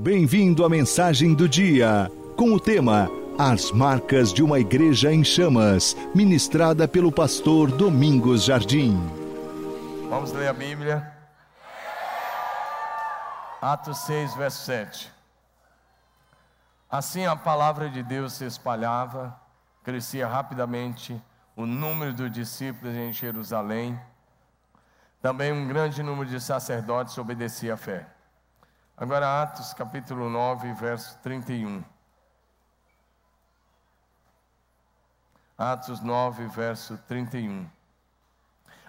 Bem-vindo à mensagem do dia, com o tema As Marcas de uma Igreja em Chamas, ministrada pelo pastor Domingos Jardim. Vamos ler a Bíblia. Atos 6, verso 7. Assim a palavra de Deus se espalhava, crescia rapidamente o número dos discípulos em Jerusalém. Também um grande número de sacerdotes obedecia à fé. Agora, Atos capítulo 9, verso 31. Atos 9, verso 31.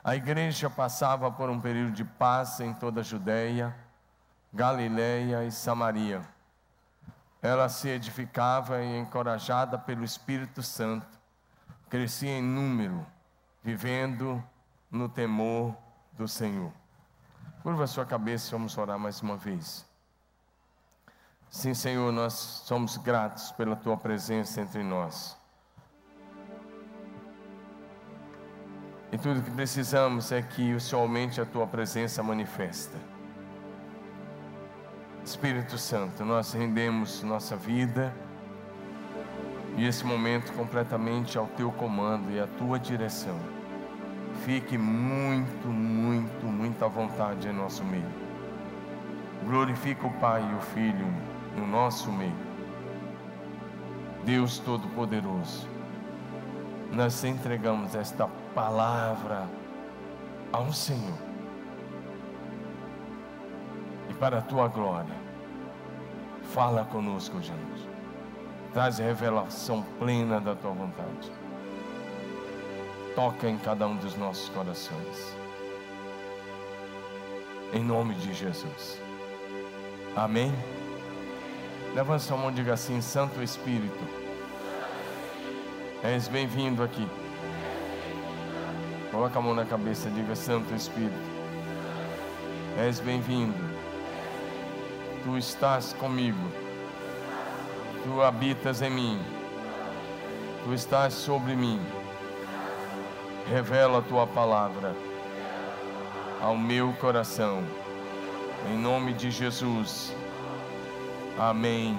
A igreja passava por um período de paz em toda a Judéia, Galiléia e Samaria. Ela se edificava e encorajada pelo Espírito Santo, crescia em número, vivendo no temor do Senhor. Curva sua cabeça e vamos orar mais uma vez. Sim, Senhor, nós somos gratos pela tua presença entre nós. E tudo que precisamos é que o Senhor aumente a tua presença manifesta. Espírito Santo, nós rendemos nossa vida e esse momento completamente ao teu comando e à tua direção. Fique muito, muito, muito à vontade em nosso meio. Glorifica o Pai e o Filho no nosso meio. Deus Todo-Poderoso, nós entregamos esta palavra ao Senhor. E para a tua glória, fala conosco, Jesus. Traz revelação plena da tua vontade. Toca em cada um dos nossos corações. Em nome de Jesus. Amém. Levanta sua mão e diga assim: Santo Espírito, és bem-vindo aqui. Coloca a mão na cabeça e diga: Santo Espírito, és bem-vindo. Tu estás comigo. Tu habitas em mim. Tu estás sobre mim. Revela a tua palavra ao meu coração. Em nome de Jesus. Amém.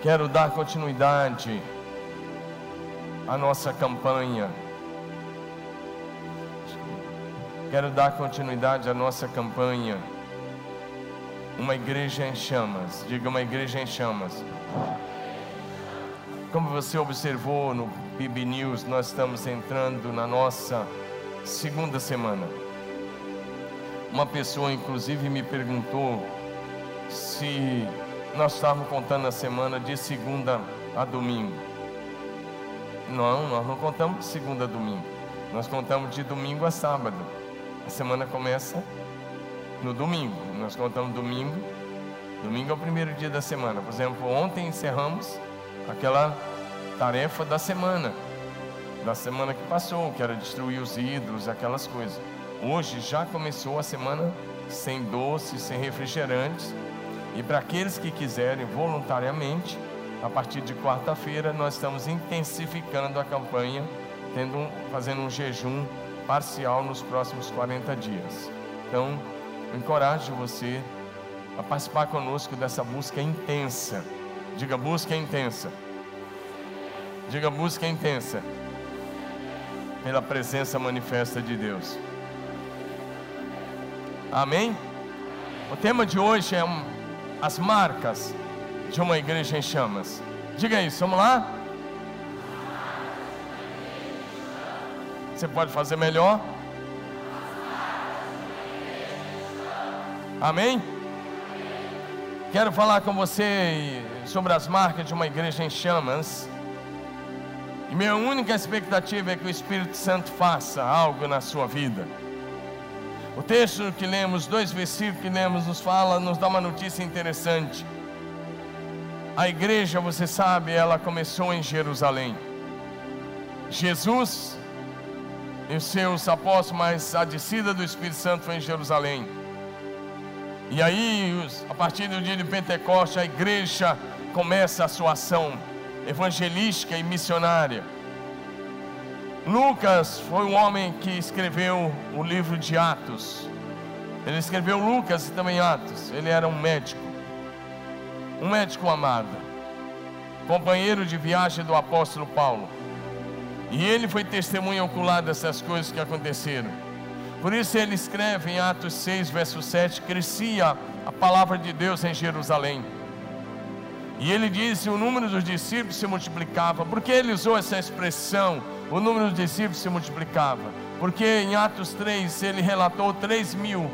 Quero dar continuidade à nossa campanha. Quero dar continuidade à nossa campanha. Uma igreja em chamas. Diga uma igreja em chamas. Como você observou no PIB News, nós estamos entrando na nossa segunda semana. Uma pessoa, inclusive, me perguntou se nós estávamos contando a semana de segunda a domingo. Não, nós não contamos de segunda a domingo. Nós contamos de domingo a sábado. A semana começa no domingo. Nós contamos domingo. Domingo é o primeiro dia da semana. Por exemplo, ontem encerramos aquela tarefa da semana. Da semana que passou, que era destruir os ídolos, aquelas coisas. Hoje já começou a semana sem doces, sem refrigerantes e para aqueles que quiserem voluntariamente, a partir de quarta-feira nós estamos intensificando a campanha, fazendo um jejum parcial nos próximos 40 dias. Então, encorajo você a participar conosco dessa busca intensa. Diga busca intensa. Diga busca intensa pela presença manifesta de Deus. Amém? O tema de hoje é um as marcas de uma igreja em chamas. Diga isso, vamos lá? Você pode fazer melhor? Amém? Quero falar com você sobre as marcas de uma igreja em chamas. E minha única expectativa é que o Espírito Santo faça algo na sua vida. O texto que lemos, dois versículos que lemos, nos fala, nos dá uma notícia interessante. A igreja, você sabe, ela começou em Jerusalém. Jesus e seus apóstolos, mas a descida do Espírito Santo foi em Jerusalém. E aí, a partir do dia de Pentecostes, a igreja começa a sua ação evangelística e missionária. Lucas foi um homem que escreveu o livro de Atos. Ele escreveu Lucas e também Atos. Ele era um médico. um médico amado, companheiro de viagem do apóstolo Paulo. E ele foi testemunha ocular dessas coisas que aconteceram. Por isso ele escreve em Atos 6, verso 7: crescia a palavra de Deus em Jerusalém. E ele disse: o número dos discípulos se multiplicava. Por que ele usou essa expressão? O número dos discípulos se multiplicava. Porque em Atos 3 ele relatou 3 mil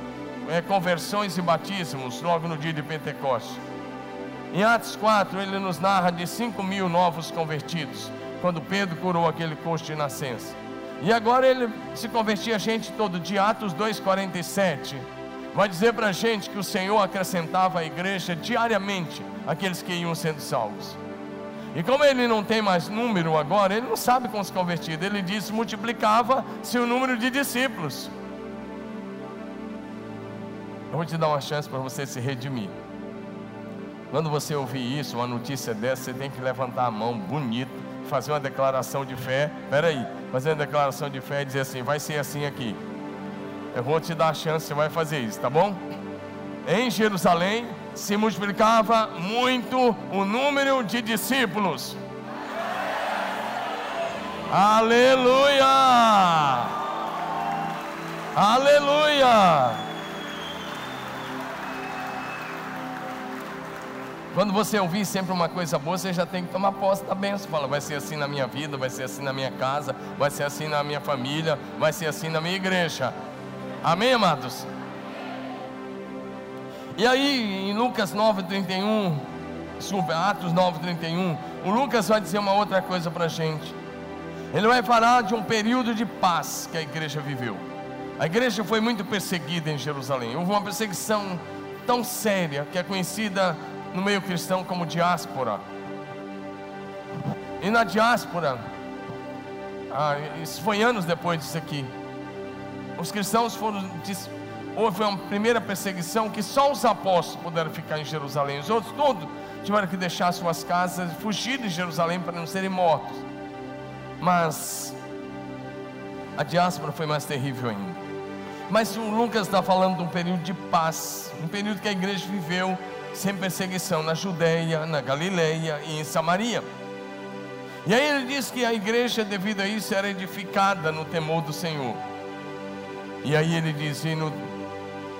é, conversões e batismos logo no dia de Pentecostes. Em Atos 4 ele nos narra de 5 mil novos convertidos quando Pedro curou aquele coxo de nascença. E agora ele se convertia a gente todo dia, Atos 2,47. Vai dizer para a gente que o Senhor acrescentava à igreja diariamente aqueles que iam sendo salvos. E como ele não tem mais número agora, ele não sabe como se convertir. Ele disse: multiplicava-se o número de discípulos. Eu vou te dar uma chance para você se redimir. Quando você ouvir isso, uma notícia dessa, você tem que levantar a mão bonito fazer uma declaração de fé. Espera aí, fazer uma declaração de fé e dizer assim: vai ser assim aqui. Eu vou te dar a chance, você vai fazer isso, tá bom? Em Jerusalém se multiplicava muito o número de discípulos. Aleluia! Aleluia! Quando você ouvir sempre uma coisa boa, você já tem que tomar posse da bênção. Fala, vai ser assim na minha vida, vai ser assim na minha casa, vai ser assim na minha família, vai ser assim na minha igreja. Amém, amados? E aí, em Lucas 9,31, desculpa, Atos 9,31, o Lucas vai dizer uma outra coisa para a gente. Ele vai falar de um período de paz que a igreja viveu. A igreja foi muito perseguida em Jerusalém. Houve uma perseguição tão séria que é conhecida no meio cristão como diáspora. E na diáspora, ah, isso foi anos depois disso aqui. Os cristãos foram. Houve uma primeira perseguição que só os apóstolos puderam ficar em Jerusalém. Os outros todos tiveram que deixar suas casas, fugir de Jerusalém para não serem mortos. Mas a diáspora foi mais terrível ainda. Mas o Lucas está falando de um período de paz, um período que a igreja viveu sem perseguição na Judéia, na Galileia e em Samaria. E aí ele diz que a igreja, devido a isso, era edificada no temor do Senhor. E aí ele diz: e no,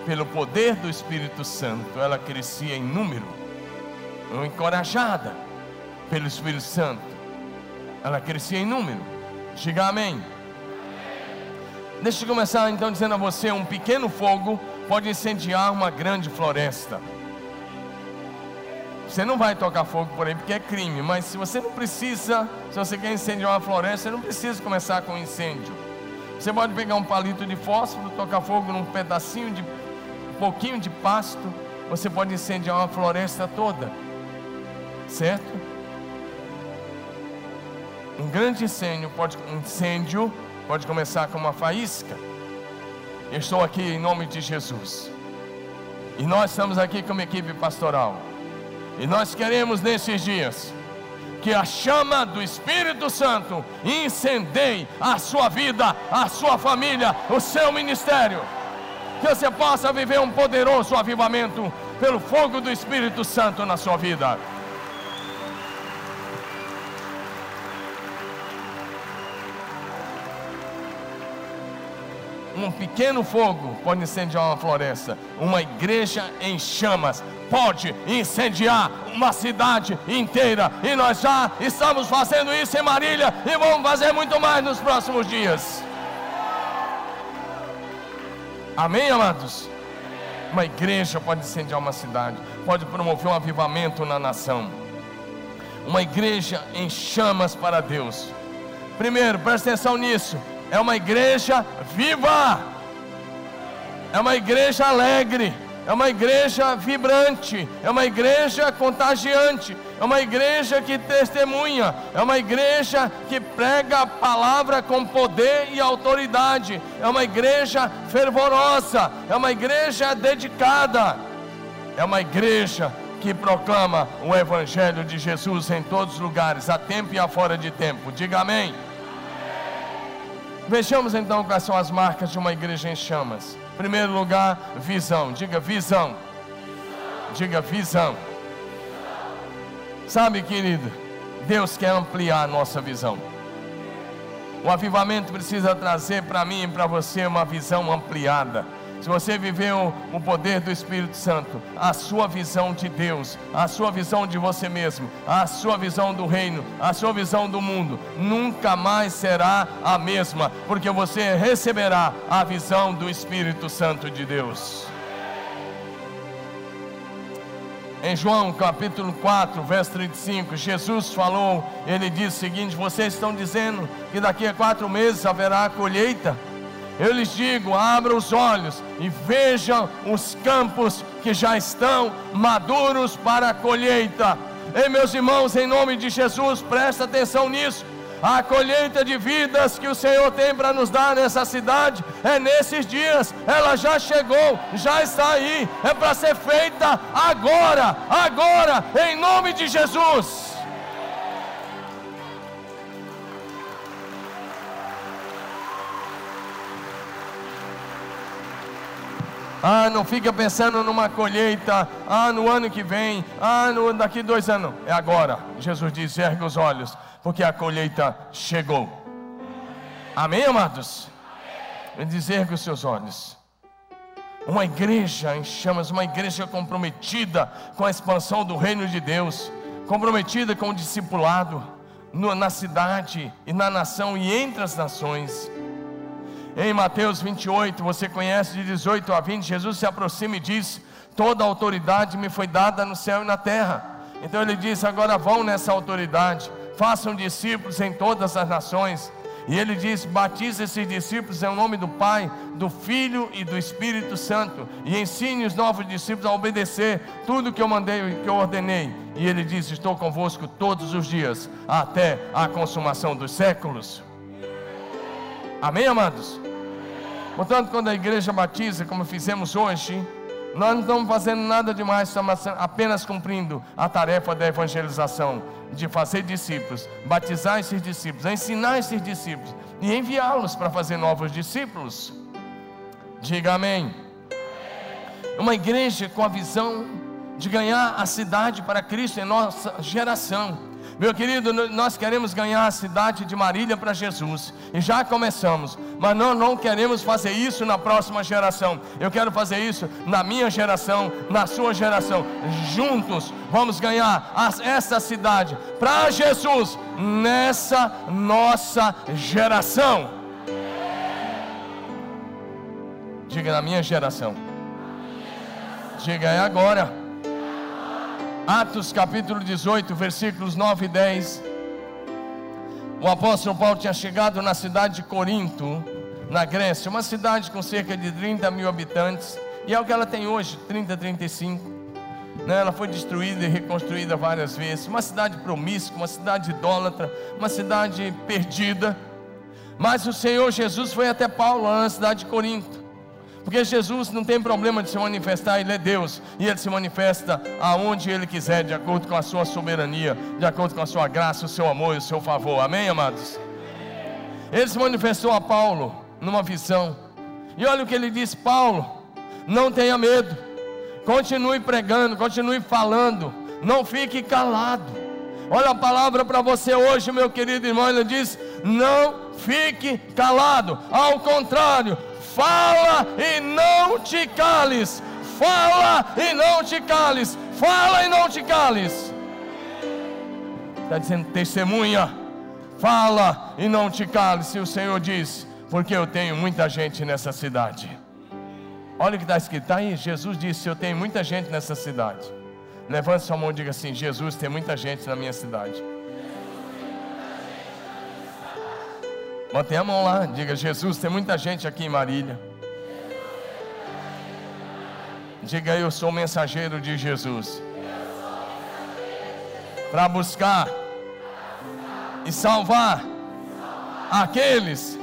pelo poder do Espírito Santo, ela crescia em número, encorajada pelo Espírito Santo, ela crescia em número. Diga amém. Deixa eu começar então dizendo a você: um pequeno fogo pode incendiar uma grande floresta. Você não vai tocar fogo por aí porque é crime, mas se você não precisa, se você quer incendiar uma floresta, você não precisa começar com incêndio. Você pode pegar um palito de fósforo, tocar fogo num pedacinho de um pouquinho de pasto, você pode incendiar uma floresta toda. Certo? Um grande incêndio pode, um incêndio pode começar com uma faísca. Eu estou aqui em nome de Jesus. E nós estamos aqui como equipe pastoral. E nós queremos nesses dias que a chama do Espírito Santo incendeie a sua vida, a sua família, o seu ministério. Que você possa viver um poderoso avivamento pelo fogo do Espírito Santo na sua vida. um pequeno fogo pode incendiar uma floresta. Uma igreja em chamas pode incendiar uma cidade inteira. E nós já estamos fazendo isso em Marília e vamos fazer muito mais nos próximos dias. Amém, amados? Uma igreja pode incendiar uma cidade, pode promover um avivamento na nação. Uma igreja em chamas para Deus. Primeiro, presta atenção nisso é uma igreja viva, é uma igreja alegre, é uma igreja vibrante, é uma igreja contagiante, é uma igreja que testemunha, é uma igreja que prega a palavra com poder e autoridade, é uma igreja fervorosa, é uma igreja dedicada, é uma igreja que proclama o Evangelho de Jesus em todos os lugares, a tempo e a fora de tempo. Diga amém. Vejamos então quais são as marcas de uma igreja em chamas. Em primeiro lugar, visão. Diga visão. Diga visão. Sabe, querido, Deus quer ampliar a nossa visão. O avivamento precisa trazer para mim e para você uma visão ampliada se você viveu o poder do Espírito Santo, a sua visão de Deus, a sua visão de você mesmo, a sua visão do reino, a sua visão do mundo, nunca mais será a mesma, porque você receberá a visão do Espírito Santo de Deus. Em João capítulo 4, verso 35, Jesus falou, ele disse o seguinte: Vocês estão dizendo que daqui a quatro meses haverá colheita? Eu lhes digo: abram os olhos e vejam os campos que já estão maduros para a colheita. Ei, meus irmãos, em nome de Jesus, presta atenção nisso. A colheita de vidas que o Senhor tem para nos dar nessa cidade é nesses dias, ela já chegou, já está aí, é para ser feita agora, agora, em nome de Jesus. Ah, não fica pensando numa colheita. Ah, no ano que vem. Ah, no, daqui dois anos. É agora. Jesus diz: ergue os olhos, porque a colheita chegou. Amém, amados? Ele diz: ergue os seus olhos. Uma igreja em chamas, uma igreja comprometida com a expansão do reino de Deus, comprometida com o discipulado no, na cidade e na nação e entre as nações. Em Mateus 28, você conhece de 18 a 20, Jesus se aproxima e diz: Toda autoridade me foi dada no céu e na terra. Então ele diz: Agora vão nessa autoridade, façam discípulos em todas as nações. E ele diz: Batize esses discípulos em nome do Pai, do Filho e do Espírito Santo, e ensine os novos discípulos a obedecer tudo que eu mandei, que eu ordenei. E ele diz: Estou convosco todos os dias, até a consumação dos séculos. Amém, amados? Portanto, quando a igreja batiza, como fizemos hoje, nós não estamos fazendo nada demais, estamos apenas cumprindo a tarefa da evangelização, de fazer discípulos, batizar esses discípulos, ensinar esses discípulos e enviá-los para fazer novos discípulos. Diga amém. Uma igreja com a visão de ganhar a cidade para Cristo em nossa geração meu querido, nós queremos ganhar a cidade de Marília para Jesus, e já começamos, mas nós não queremos fazer isso na próxima geração. Eu quero fazer isso na minha geração, na sua geração. Juntos vamos ganhar essa cidade para Jesus nessa nossa geração. Diga na minha geração. Diga é agora. Atos capítulo 18, versículos 9 e 10. O apóstolo Paulo tinha chegado na cidade de Corinto, na Grécia, uma cidade com cerca de 30 mil habitantes, e é o que ela tem hoje, 30, 35. Né? Ela foi destruída e reconstruída várias vezes. Uma cidade promíscua, uma cidade idólatra, uma cidade perdida. Mas o Senhor Jesus foi até Paulo, na cidade de Corinto. Porque Jesus não tem problema de se manifestar, Ele é Deus, e Ele se manifesta aonde Ele quiser, de acordo com a sua soberania, de acordo com a sua graça, o seu amor e o seu favor. Amém, amados? Ele se manifestou a Paulo numa visão, e olha o que ele disse: Paulo, não tenha medo, continue pregando, continue falando, não fique calado. Olha a palavra para você hoje, meu querido irmão. Ele diz: Não fique calado, ao contrário, Fala e não te cales. Fala e não te cales. Fala e não te cales. Está dizendo testemunha. Fala e não te cales. Se o Senhor diz, porque eu tenho muita gente nessa cidade. Olha o que está escrito, está aí. Jesus disse: Eu tenho muita gente nessa cidade. Levante sua mão e diga assim: Jesus tem muita gente na minha cidade. Mantenha a mão lá, diga: Jesus, tem muita gente aqui em Marília. Diga: Eu sou mensageiro de Jesus. Para buscar e salvar aqueles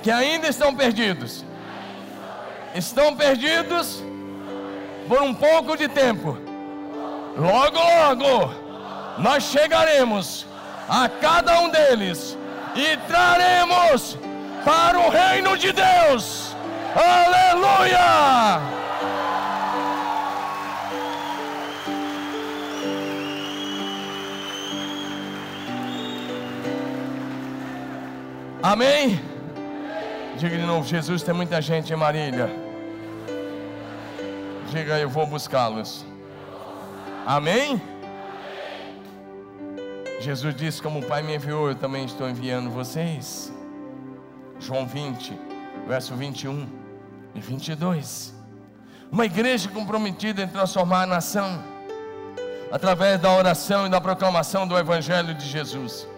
que ainda estão perdidos. Estão perdidos por um pouco de tempo. Logo, logo, nós chegaremos a cada um deles e traremos para o reino de Deus. Aleluia! Amém? Diga de novo, Jesus, tem muita gente em Marília. Diga, eu vou buscá-los. Amém? Jesus disse: Como o Pai me enviou, eu também estou enviando vocês. João 20, verso 21 e 22. Uma igreja comprometida em transformar a nação, através da oração e da proclamação do Evangelho de Jesus.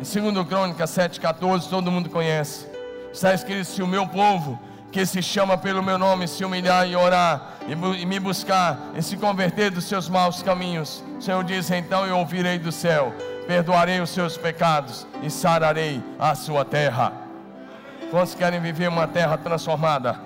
Em 2 Crônicas 7,14, todo mundo conhece. Está escrito: Se o meu povo, que se chama pelo meu nome, se humilhar e orar, e, me buscar, e se converter dos seus maus caminhos, o Senhor diz: Então eu ouvirei do céu, perdoarei os seus pecados e sararei a sua terra. Quantos querem viver uma terra transformada?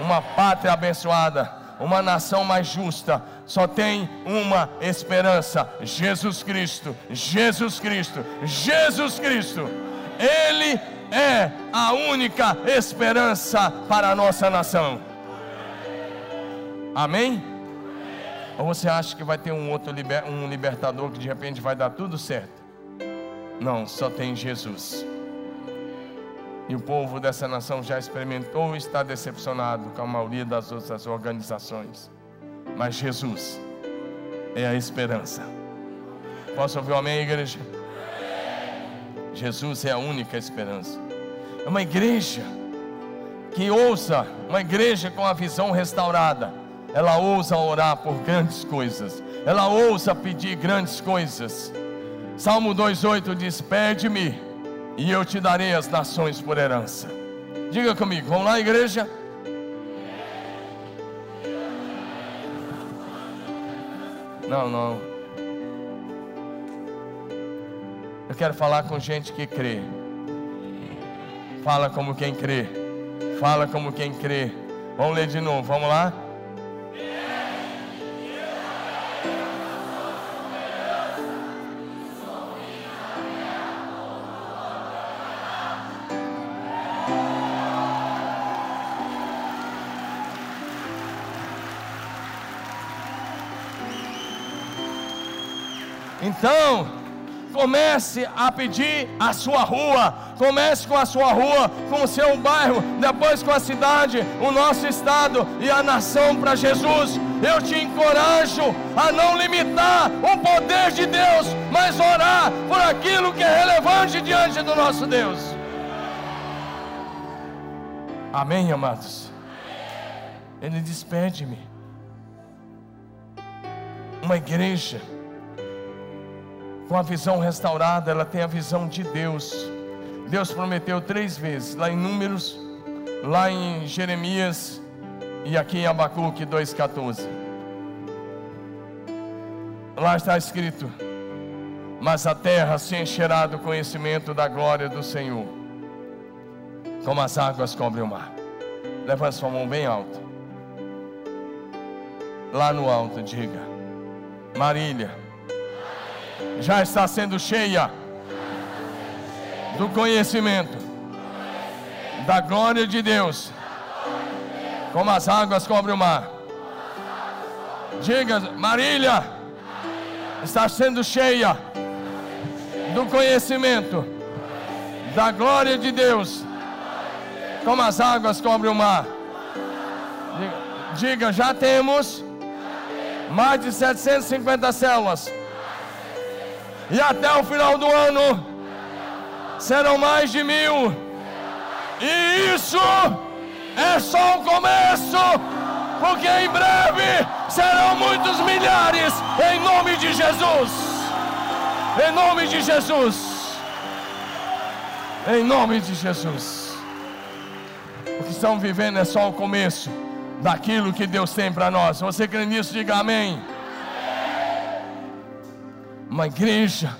Uma pátria abençoada? Uma nação mais justa? Só tem uma esperança: Jesus Cristo, Jesus Cristo, Jesus Cristo. Ele é a única esperança para a nossa nação. Amém? Ou você acha que vai ter um outro liber, um libertador que de repente vai dar tudo certo? Não, só tem Jesus. E o povo dessa nação já experimentou e está decepcionado com a maioria das outras organizações. Mas Jesus é a esperança. Posso ouvir um amém, igreja? Jesus é a única esperança. É uma igreja que ousa, uma igreja com a visão restaurada. Ela ousa orar por grandes coisas. Ela ousa pedir grandes coisas. Salmo 2:8 diz: "Pede-me, e eu te darei as nações por herança." Diga comigo, vamos lá, igreja? Não, não. Eu quero falar com gente que crê. Fala como quem crê. Fala como quem crê. Vamos ler de novo, vamos lá? Então, Comece a pedir a sua rua. Comece com a sua rua, com o seu bairro, depois com a cidade, o nosso estado e a nação para Jesus. Eu te encorajo a não limitar o poder de Deus, mas orar por aquilo que é relevante diante do nosso Deus. Amém, amados? Ele despede-me. Uma igreja com a visão restaurada, ela tem a visão de Deus. Deus prometeu três vezes, lá em Números, lá em Jeremias e aqui em Abacuque 2,14. Lá está escrito: Mas a terra se encherá do conhecimento da glória do Senhor, como as águas cobrem o mar. Levanta sua mão bem alta. Lá no alto, diga: Marília já está sendo cheia do conhecimento da glória de Deus, como as águas cobrem o mar. Diga, Marília, está sendo cheia do conhecimento da glória de Deus, como as águas cobrem o mar. Diga, já temos mais de 750 células e até o final do ano serão mais de mil. E isso é só o começo, porque em breve serão muitos milhares, em nome de Jesus. Em nome de Jesus. Em nome de Jesus. O que estão vivendo é só o começo daquilo que Deus tem para nós. Você crê nisso? Diga amém uma igreja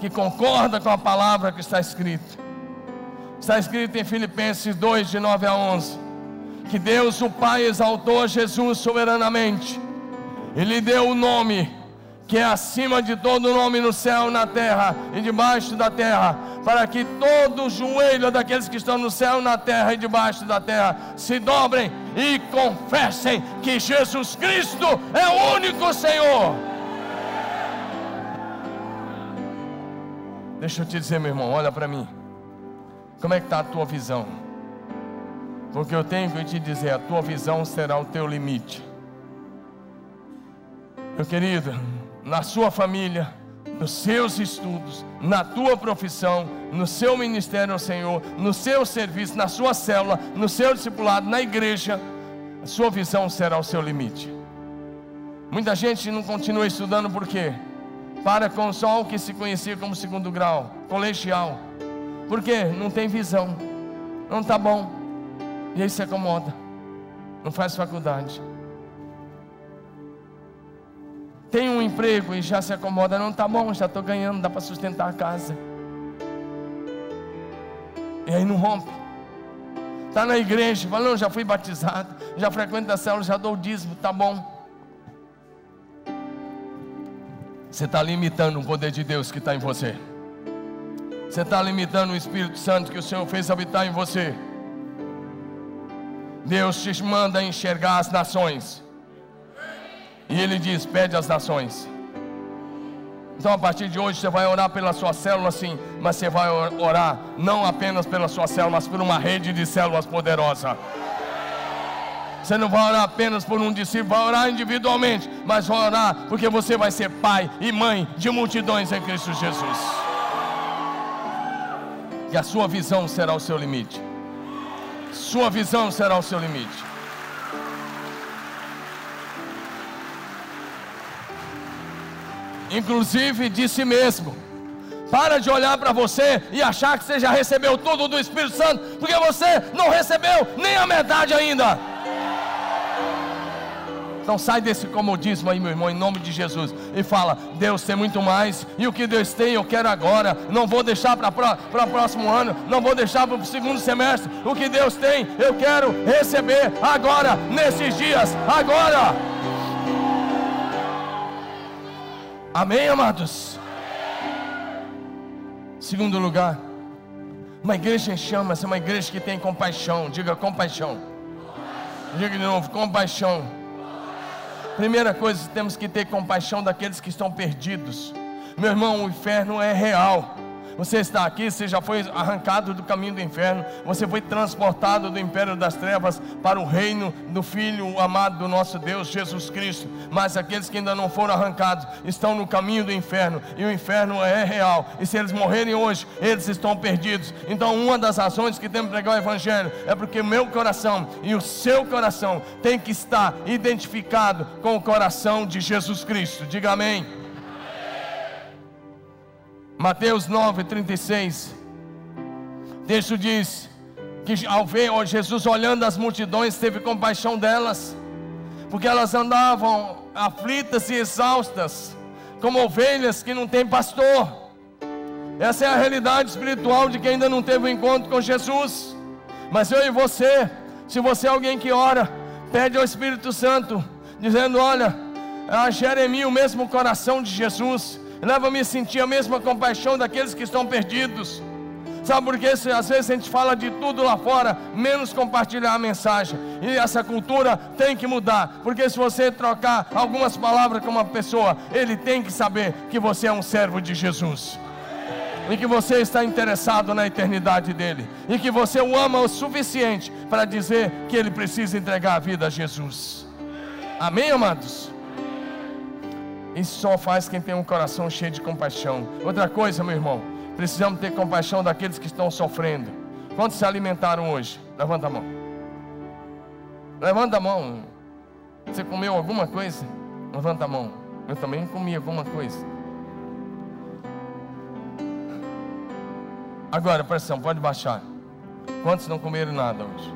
que concorda com a palavra que está escrita. Está escrito em Filipenses 2, de 9 a 11, que Deus, o Pai, exaltou Jesus soberanamente, e lhe deu o nome que é acima de todo nome no céu, na terra e debaixo da terra, para que todo joelho daqueles que estão no céu, na terra e debaixo da terra se dobrem e confessem que Jesus Cristo é o único Senhor. Deixa eu te dizer, meu irmão, olha para mim. Como é que está a tua visão? Porque eu tenho que te dizer, a tua visão será o teu limite. Meu querido, na sua família, nos seus estudos, na tua profissão, no seu ministério ao Senhor, no seu serviço, na sua célula, no seu discipulado, na igreja, a sua visão será o seu limite. Muita gente não continua estudando por quê? Para com só o que se conhecia como segundo grau, colegial. Por quê? Não tem visão. Não está bom. E aí se acomoda. Não faz faculdade. Tem um emprego e já se acomoda. Não está bom, já estou ganhando, dá para sustentar a casa. E aí não rompe. Está na igreja, fala, não, já fui batizado, já frequento a célula, já dou o dízimo, tá bom. Você está limitando o poder de Deus que está em você. Você está limitando o Espírito Santo que o Senhor fez habitar em você. Deus te manda enxergar as nações. E Ele diz: pede as nações. Então a partir de hoje você vai orar pela sua célula sim, mas você vai orar não apenas pela sua célula, mas por uma rede de células poderosa. Você não vai orar apenas por um discípulo, vai orar individualmente, mas vai orar porque você vai ser pai e mãe de multidões em Cristo Jesus. E a sua visão será o seu limite. Sua visão será o seu limite. Inclusive de si mesmo. Para de olhar para você e achar que você já recebeu tudo do Espírito Santo, porque você não recebeu nem a metade ainda. Então sai desse comodismo aí, meu irmão, em nome de Jesus. E fala: Deus tem muito mais. E o que Deus tem, eu quero agora. Não vou deixar para o próximo ano. Não vou deixar para o segundo semestre. O que Deus tem, eu quero receber agora, nesses dias, agora. Amém, amados? Segundo lugar, uma igreja em chamas é uma igreja que tem compaixão. Diga compaixão. Diga de novo, compaixão. Primeira coisa, temos que ter compaixão daqueles que estão perdidos. Meu irmão, o inferno é real. Você está aqui, você já foi arrancado do caminho do inferno, você foi transportado do império das trevas para o reino do Filho amado do nosso Deus, Jesus Cristo. Mas aqueles que ainda não foram arrancados estão no caminho do inferno, e o inferno é real. E se eles morrerem hoje, eles estão perdidos. Então, uma das razões que temos que pregar o Evangelho é porque o meu coração e o seu coração tem que estar identificado com o coração de Jesus Cristo. Diga amém. Mateus 9, 36. O texto diz que ao ver Jesus olhando as multidões, teve compaixão delas, porque elas andavam aflitas e exaustas, como ovelhas que não têm pastor. Essa é a realidade espiritual de quem ainda não teve um encontro com Jesus. Mas eu e você, se você é alguém que ora, pede ao Espírito Santo, dizendo: Olha, a Jeremias o mesmo coração de Jesus leva-me a sentir a mesma compaixão daqueles que estão perdidos. Sabe por quê? Às vezes a gente fala de tudo lá fora, menos compartilhar a mensagem. E essa cultura tem que mudar. Porque se você trocar algumas palavras com uma pessoa, ele tem que saber que você é um servo de Jesus. E que você está interessado na eternidade dele. E que você o ama o suficiente para dizer que ele precisa entregar a vida a Jesus. Amém, amados? Isso só faz quem tem um coração cheio de compaixão. Outra coisa, meu irmão, precisamos ter compaixão daqueles que estão sofrendo. Quantos se alimentaram hoje? Levanta a mão. Levanta a mão. Você comeu alguma coisa? Levanta a mão. Eu também comi alguma coisa. Agora, pressão, pode baixar. Quantos não comeram nada hoje?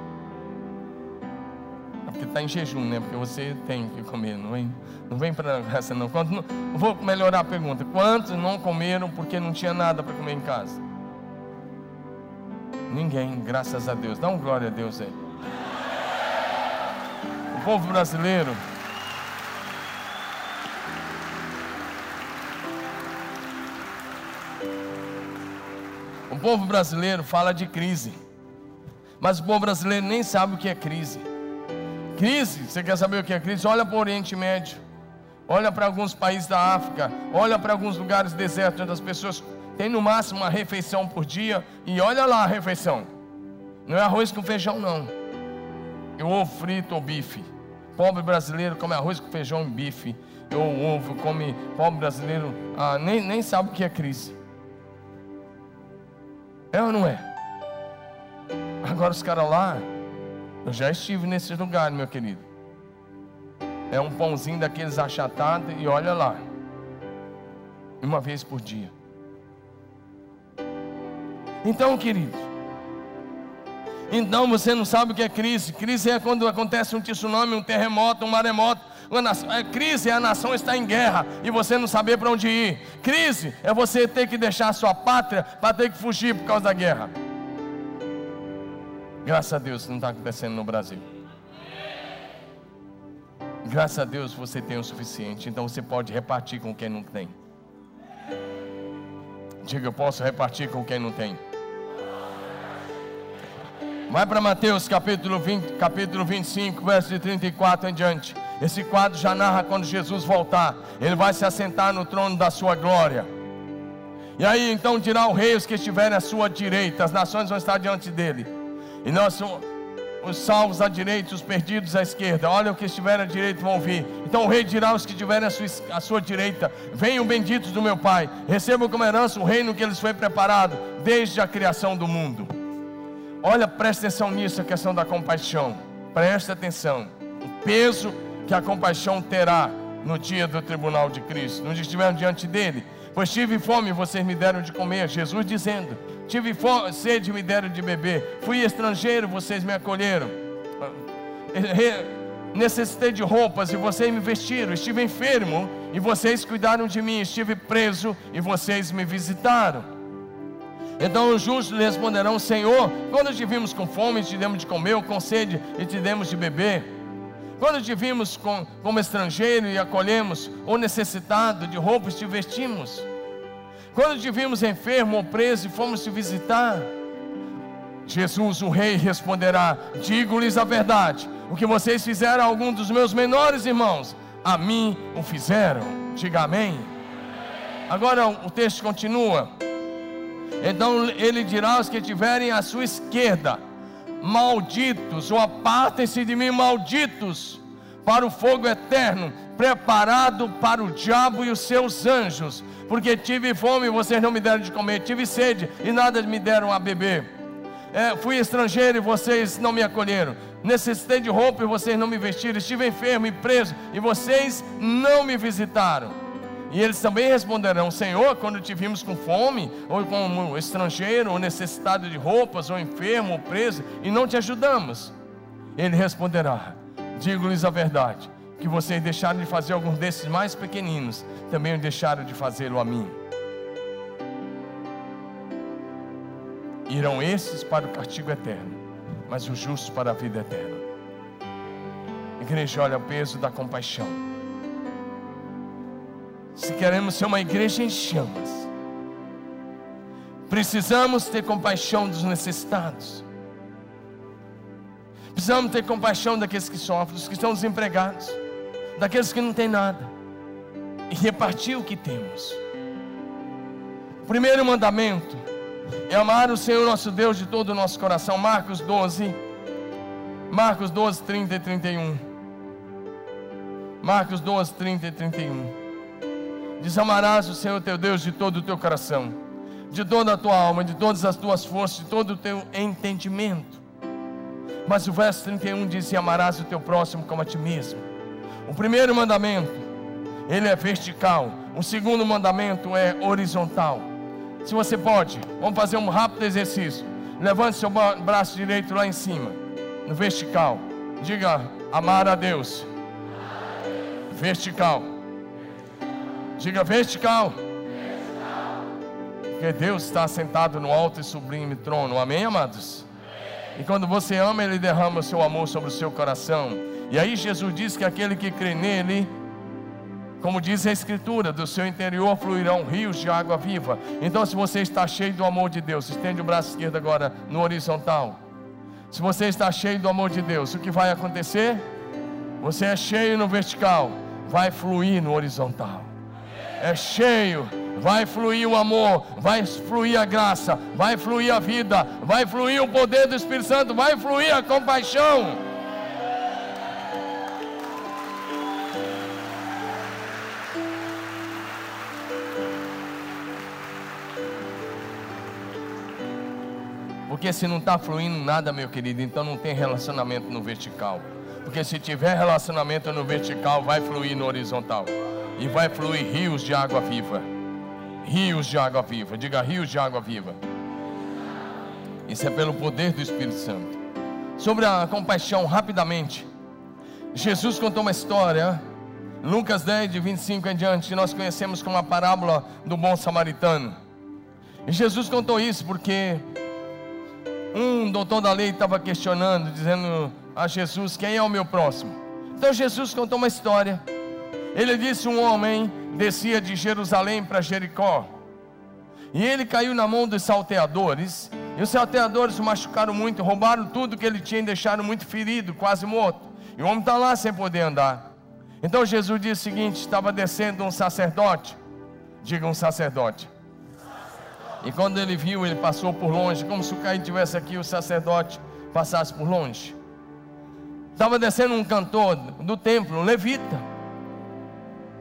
Porque está em jejum, né? Porque você tem que comer, não é? Não vem para essa não. Quantos não. Vou melhorar a pergunta. Quantos não comeram porque não tinha nada para comer em casa? Ninguém, graças a Deus. Dá um glória a Deus aí. O povo brasileiro. O povo brasileiro fala de crise. Mas o povo brasileiro nem sabe o que é crise. Crise, você quer saber o que é crise? Olha para o Oriente Médio olha para alguns países da África, olha para alguns lugares desertos onde as pessoas tem no máximo uma refeição por dia, e olha lá a refeição. Não é arroz com feijão, não. E ovo frito ou bife. Pobre brasileiro come arroz com feijão e bife. Ou ovo, come. Pobre brasileiro ah, nem, nem sabe o que é crise. É ou não é? Agora os caras lá, eu já estive nesse lugar, meu querido. É um pãozinho daqueles achatados e olha lá. Uma vez por dia. Então, querido, então você não sabe o que é crise. Crise é quando acontece um tsunami, um terremoto, um maremoto. A é, crise é a nação está em guerra e você não saber para onde ir. Crise é você ter que deixar a sua pátria para ter que fugir por causa da guerra. Graças a Deus não está acontecendo no Brasil. Graças a Deus você tem o suficiente, então você pode repartir com quem não tem. Diga, eu posso repartir com quem não tem. Vai para Mateus capítulo, 20, capítulo 25, verso de 34 em diante. Esse quadro já narra quando Jesus voltar. Ele vai se assentar no trono da sua glória. E aí então dirá o rei os que estiverem à sua direita, as nações vão estar diante dele. E nós os salvos à direita, os perdidos à esquerda. Olha o que estiver à direita vão ouvir. Então o rei dirá aos que estiverem à sua, à sua direita: Venham benditos do meu Pai, recebam como herança o reino que lhes foi preparado desde a criação do mundo. Olha, presta atenção nisso, a questão da compaixão. Presta atenção. O peso que a compaixão terá no dia do tribunal de Cristo. Não estiveram diante dele. Pois tive fome, vocês me deram de comer. Jesus dizendo: Tive fome, sede, me deram de beber. Fui estrangeiro, vocês me acolheram. Necessitei de roupas e vocês me vestiram. Estive enfermo e vocês cuidaram de mim. Estive preso e vocês me visitaram. Então os justos responderão: Senhor, quando te vimos com fome, te demos de comer, ou com sede, e te demos de beber. Quando te vimos com, como estrangeiro e acolhemos, ou necessitado de roupas, te vestimos. Quando te vimos enfermo ou preso e fomos te visitar. Jesus, o Rei, responderá: Digo-lhes a verdade, o que vocês fizeram a algum dos meus menores irmãos, a mim o fizeram. Diga amém. Agora o texto continua. Então ele dirá aos que estiverem à sua esquerda: Malditos, ou apartem-se de mim, malditos, para o fogo eterno, preparado para o diabo e os seus anjos. Porque tive fome e vocês não me deram de comer, tive sede e nada me deram a beber. É, fui estrangeiro e vocês não me acolheram. Necessitei de roupa e vocês não me vestiram. Estive enfermo e preso e vocês não me visitaram. E eles também responderão: Senhor, quando te vimos com fome, ou como estrangeiro, ou necessitado de roupas, ou enfermo, ou preso, e não te ajudamos. Ele responderá: Digo-lhes a verdade, que vocês deixaram de fazer alguns desses mais pequeninos, também deixaram de fazê-lo a mim. Irão esses para o castigo eterno, mas os justos para a vida eterna. Igreja, olha o peso da compaixão se queremos ser uma igreja em chamas, precisamos ter compaixão dos necessitados. Precisamos ter compaixão daqueles que sofrem, dos que estão desempregados, daqueles que não têm nada, e repartir o que temos. O primeiro mandamento é amar o Senhor nosso Deus de todo o nosso coração. Marcos 12, Marcos 12, 30 e 31. Marcos 12, 30 e 31. Diz: Amarás o Senhor teu Deus de todo o teu coração, de toda a tua alma, de todas as tuas forças, de todo o teu entendimento. Mas o verso 31 diz: E amarás o teu próximo como a ti mesmo. O primeiro mandamento, ele é vertical. O segundo mandamento é horizontal. Se você pode, vamos fazer um rápido exercício. Levante seu braço direito lá em cima, no vertical. Diga: Amar a Deus. Vertical. Diga vertical. Porque Deus está sentado no alto e sublime trono. Amém, amados? E quando você ama, Ele derrama o seu amor sobre o seu coração. E aí Jesus diz que aquele que crê nele, como diz a Escritura, do seu interior fluirão rios de água viva. Então, se você está cheio do amor de Deus, estende o braço esquerdo agora no horizontal. Se você está cheio do amor de Deus, o que vai acontecer? Você é cheio no vertical, vai fluir no horizontal é cheio, vai fluir o amor, vai fluir a graça, vai fluir a vida, vai fluir o poder do Espírito Santo, vai fluir a compaixão. Porque se não está fluindo nada, meu querido, então não tem relacionamento no vertical. Porque se tiver relacionamento no vertical, vai fluir no horizontal. E vai fluir rios de água viva. Rios de água viva. Diga rios de água viva. Isso é pelo poder do Espírito Santo. Sobre a compaixão, rapidamente. Jesus contou uma história, Lucas 10, de 25 em diante, nós conhecemos como a parábola do bom samaritano. E Jesus contou isso porque um doutor da lei estava questionando, dizendo a Jesus: Quem é o meu próximo? Então Jesus contou uma história. Ele disse: Um homem descia de Jerusalém para Jericó, e ele caiu na mão dos salteadores. E os salteadores o machucaram muito, roubaram tudo que ele tinha e deixaram muito ferido, quase morto. E o homem está lá sem poder andar. Então Jesus disse o seguinte: estava descendo um sacerdote, diga um sacerdote e quando ele viu, ele passou por longe, como se o Caio estivesse aqui, o sacerdote passasse por longe. Estava descendo um cantor do templo, um levita.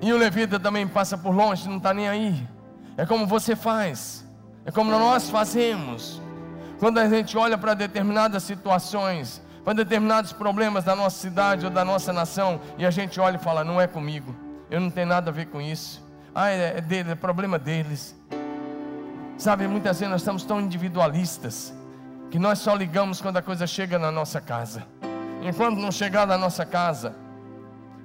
E o levita também passa por longe, não está nem aí. É como você faz, é como nós fazemos. Quando a gente olha para determinadas situações, para determinados problemas da nossa cidade ou da nossa nação, e a gente olha e fala: não é comigo, eu não tenho nada a ver com isso. Ah, é, é dele, é problema deles. Sabe, muitas vezes nós estamos tão individualistas que nós só ligamos quando a coisa chega na nossa casa. Enquanto não chegar na nossa casa,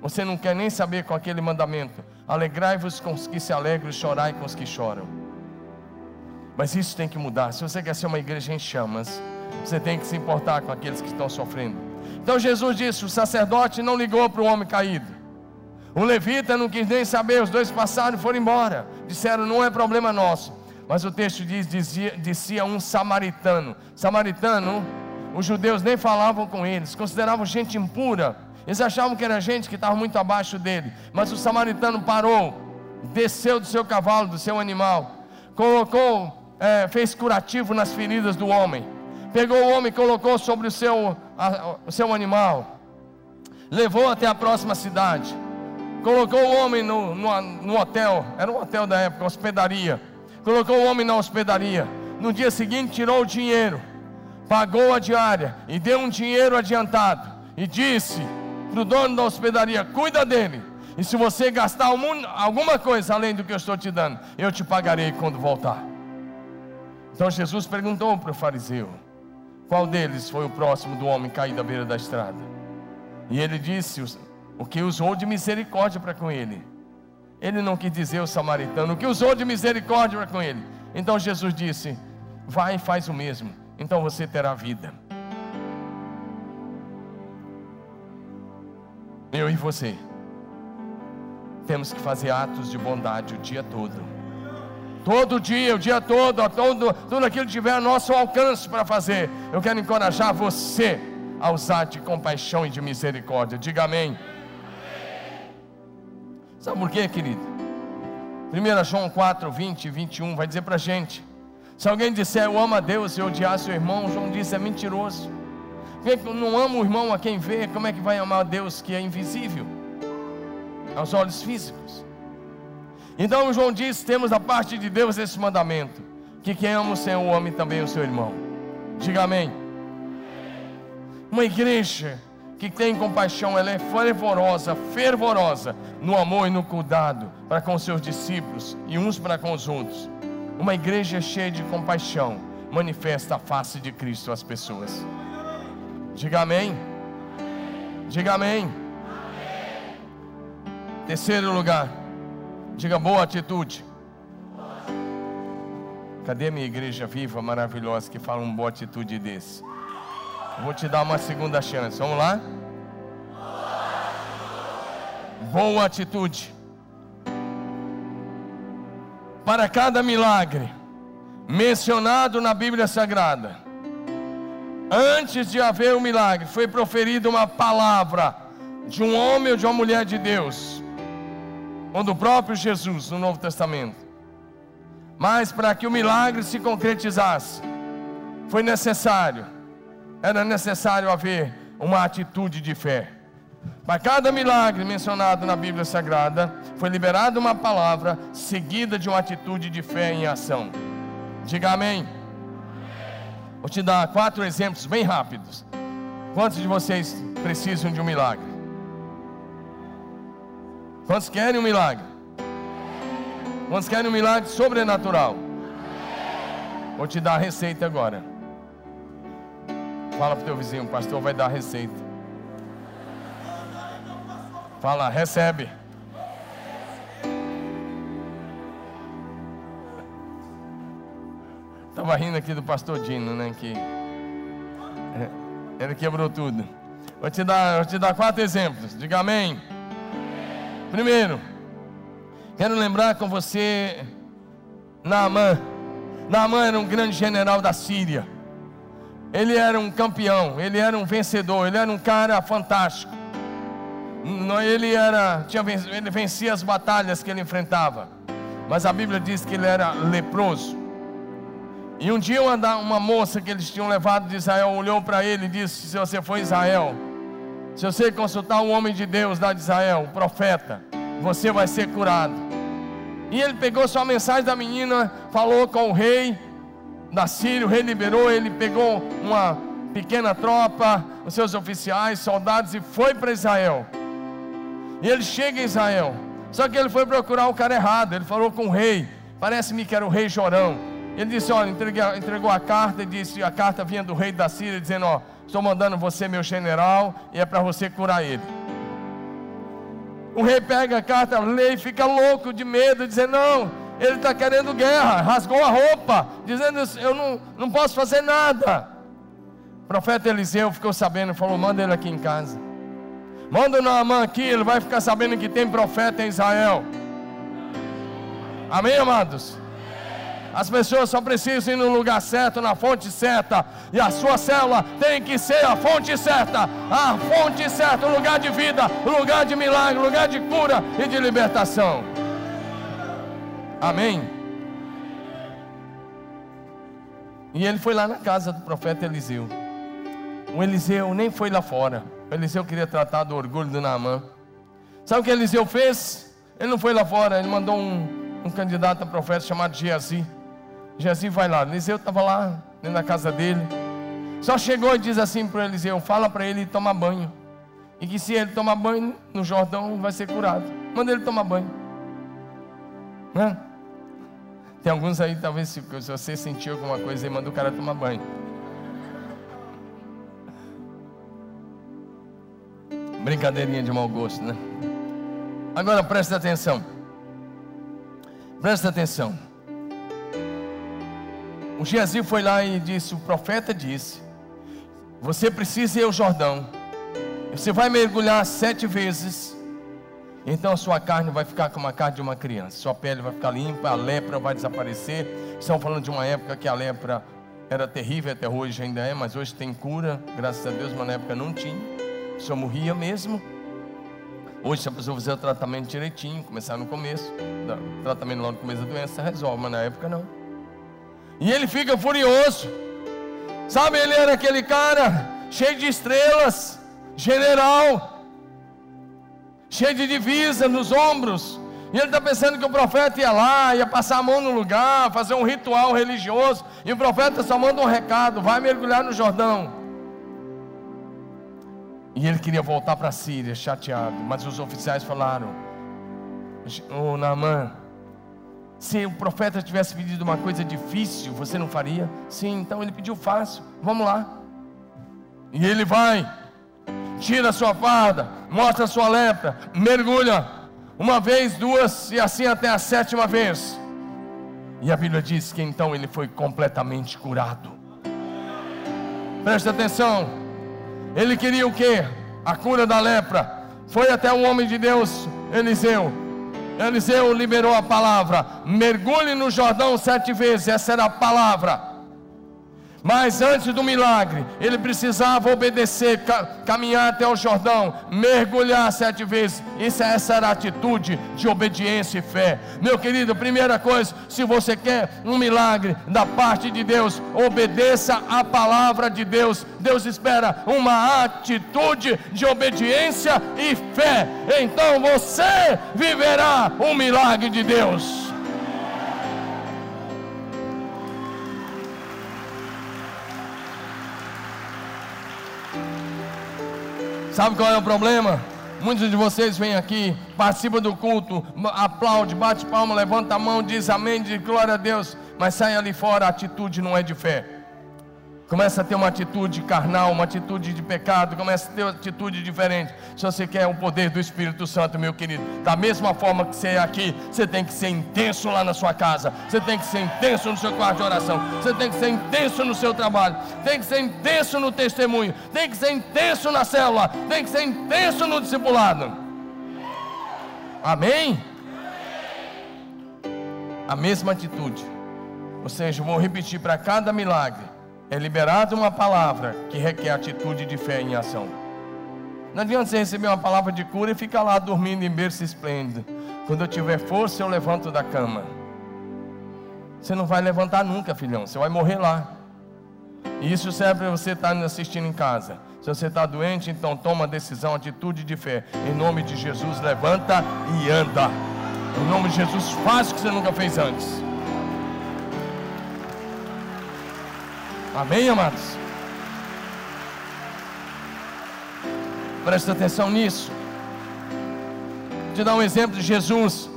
você não quer nem saber com aquele mandamento: alegrai-vos com os que se alegram e chorai com os que choram. Mas isso tem que mudar. Se você quer ser uma igreja em chamas, você tem que se importar com aqueles que estão sofrendo. Então Jesus disse: o sacerdote não ligou para o homem caído. O levita não quis nem saber, os dois passaram e foram embora. Disseram: não é problema nosso. Mas o texto diz: dizia, dizia um samaritano. Samaritano, os judeus nem falavam com eles, consideravam gente impura. Eles achavam que era gente que estava muito abaixo dele. Mas o samaritano parou, desceu do seu cavalo, do seu animal, colocou, é, fez curativo nas feridas do homem. Pegou o homem e colocou sobre o seu, a, o seu animal. Levou até a próxima cidade. Colocou o homem no, no, no hotel, era um hotel da época, hospedaria colocou o homem na hospedaria. No dia seguinte, tirou o dinheiro, pagou a diária e deu um dinheiro adiantado. E disse para o dono da hospedaria: Cuida dele. E se você gastar alguma coisa além do que eu estou te dando, eu te pagarei quando voltar. Então Jesus perguntou para o fariseu: Qual deles foi o próximo do homem caído à beira da estrada? E ele disse: O que usou de misericórdia para com ele. Ele não quis dizer o samaritano, que usou de misericórdia com ele. Então Jesus disse: Vai e faz o mesmo, então você terá vida. Eu e você temos que fazer atos de bondade o dia todo. Todo dia, o dia todo, todo, tudo aquilo que tiver a nosso alcance para fazer. Eu quero encorajar você a usar de compaixão e de misericórdia. Diga amém. Sabe por quê, querido? 1 João 4, 20 e 21 vai dizer para a gente: se alguém disser eu amo a Deus e odiar seu irmão, João disse é mentiroso. Quem não ama o irmão a quem vê, como é que vai amar a Deus que é invisível aos olhos físicos? Então João diz: temos da parte de Deus esse mandamento: que quem ama o Senhor ame também o seu irmão. Diga amém. Uma igreja que tem compaixão, ela é fervorosa, fervorosa no amor e no cuidado para com seus discípulos e uns para com os outros. Uma igreja cheia de compaixão manifesta a face de Cristo às pessoas. Diga amém. Diga amém. Terceiro lugar, diga boa atitude. Cadê minha igreja viva, maravilhosa, que fala uma boa atitude desse? Vou te dar uma segunda chance. Vamos lá? Boa atitude. Para cada milagre mencionado na Bíblia Sagrada, antes de haver o um milagre, foi proferida uma palavra de um homem ou de uma mulher de Deus, ou do próprio Jesus no Novo Testamento. Mas para que o milagre se concretizasse, foi necessário, era necessário haver uma atitude de fé. Para cada milagre mencionado na Bíblia Sagrada, foi liberada uma palavra seguida de uma atitude de fé em ação. Diga amém. Vou te dar quatro exemplos bem rápidos. Quantos de vocês precisam de um milagre? Quantos querem um milagre? Quantos querem um milagre sobrenatural? Vou te dar a receita agora. Fala para o teu vizinho, o pastor vai dar a receita. Fala, recebe. Estava rindo aqui do pastor Dino, né? Que é, ele quebrou tudo. Vou te dar, vou te dar quatro exemplos. Diga amém. Primeiro, quero lembrar com você Naamã. Naamã era um grande general da Síria. Ele era um campeão, ele era um vencedor, ele era um cara fantástico. Ele era, tinha, ele vencia as batalhas que ele enfrentava. Mas a Bíblia diz que ele era leproso. E um dia uma, moça que eles tinham levado de Israel olhou para ele e disse: Se você for Israel, se você consultar o homem de Deus lá de Israel, o profeta, você vai ser curado. E ele pegou sua mensagem da menina, falou com o rei da Síria, o rei liberou, ele pegou uma pequena tropa, os seus oficiais, soldados e foi para Israel. E ele chega em Israel. Só que ele foi procurar o cara errado. Ele falou com o rei. Parece-me que era o rei Jorão. Ele disse: Olha, entregou, a carta e disse: A carta vinha do rei da Síria, dizendo: Ó, estou mandando você, meu general, e é para você curar ele. O rei pega a carta, lê e fica louco de medo, dizendo: Não, ele está querendo guerra. Rasgou a roupa, dizendo: Eu não, não posso fazer nada. O profeta Eliseu ficou sabendo falou: Manda ele aqui em casa. Manda o Naamã aqui, ele vai ficar sabendo que tem profeta em Israel. Amém, amados? As pessoas só precisam ir no lugar certo, na fonte certa. E a sua célula tem que ser a fonte certa. A fonte certa, o lugar de vida, o lugar de milagre, o lugar de cura e de libertação. Amém. E ele foi lá na casa do profeta Eliseu. O Eliseu nem foi lá fora. Eliseu queria tratar do orgulho do Naamã. Sabe o que Eliseu fez? Ele não foi lá fora, ele mandou um, um candidato a profeta chamado Geazi. Jesus vai lá. Eliseu estava lá, dentro da casa dele. Só chegou e diz assim para Eliseu: Fala para ele tomar banho. E que se ele tomar banho no Jordão, vai ser curado. Manda ele tomar banho. Né? Tem alguns aí, talvez, se você sentiu alguma coisa, e manda o cara tomar banho. Brincadeirinha de mau gosto, né? Agora presta atenção. Presta atenção. O Geazi foi lá e disse: O profeta disse: Você precisa ir ao Jordão. Você vai mergulhar sete vezes. Então a sua carne vai ficar como a carne de uma criança. Sua pele vai ficar limpa, a lepra vai desaparecer. Estamos falando de uma época que a lepra era terrível, até hoje ainda é, mas hoje tem cura, graças a Deus, mas na época não tinha. Só morria mesmo. Hoje, se a pessoa fizer o tratamento direitinho, começar no começo, tratamento lá no começo da doença resolve, mas na época não. E ele fica furioso. Sabe, ele era aquele cara cheio de estrelas, general, cheio de divisa nos ombros. E ele está pensando que o profeta ia lá, ia passar a mão no lugar, fazer um ritual religioso. E o profeta só manda um recado: vai mergulhar no Jordão. E ele queria voltar para a Síria, chateado. Mas os oficiais falaram: Ô oh, Naamã, se o profeta tivesse pedido uma coisa difícil, você não faria? Sim, então ele pediu fácil. Vamos lá. E ele vai, tira a sua farda, mostra a sua lepra, mergulha, uma vez, duas e assim até a sétima vez. E a Bíblia diz que então ele foi completamente curado. Presta atenção. Ele queria o que? A cura da lepra. Foi até um homem de Deus, Eliseu Eliseu liberou a palavra: mergulhe no Jordão sete vezes, essa era a palavra. Mas antes do milagre, ele precisava obedecer, caminhar até o Jordão, mergulhar sete vezes. Isso, essa era a atitude de obediência e fé. Meu querido, primeira coisa, se você quer um milagre da parte de Deus, obedeça a palavra de Deus. Deus espera uma atitude de obediência e fé. Então você viverá o milagre de Deus. Sabe qual é o problema? Muitos de vocês vêm aqui, participam do culto, aplaude, bate palma, levanta a mão, diz amém, diz glória a Deus, mas sai ali fora, a atitude não é de fé. Começa a ter uma atitude carnal, uma atitude de pecado, começa a ter uma atitude diferente. Se você quer o poder do Espírito Santo, meu querido, da mesma forma que você é aqui, você tem que ser intenso lá na sua casa, você tem que ser intenso no seu quarto de oração, você tem que ser intenso no seu trabalho, tem que ser intenso no testemunho, tem que ser intenso na célula, tem que ser intenso no discipulado. Amém? A mesma atitude. Ou seja, vou repetir para cada milagre é liberada uma palavra que requer atitude de fé em ação. Não adianta você receber uma palavra de cura e ficar lá dormindo em berço esplêndido. Quando eu tiver força, eu levanto da cama. Você não vai levantar nunca, filhão. Você vai morrer lá. E isso serve para você estar assistindo em casa. Se você está doente, então toma decisão, atitude de fé. Em nome de Jesus, levanta e anda. Em nome de Jesus, faz o que você nunca fez antes. Amém, amados? Presta atenção nisso. Vou te dar um exemplo de Jesus.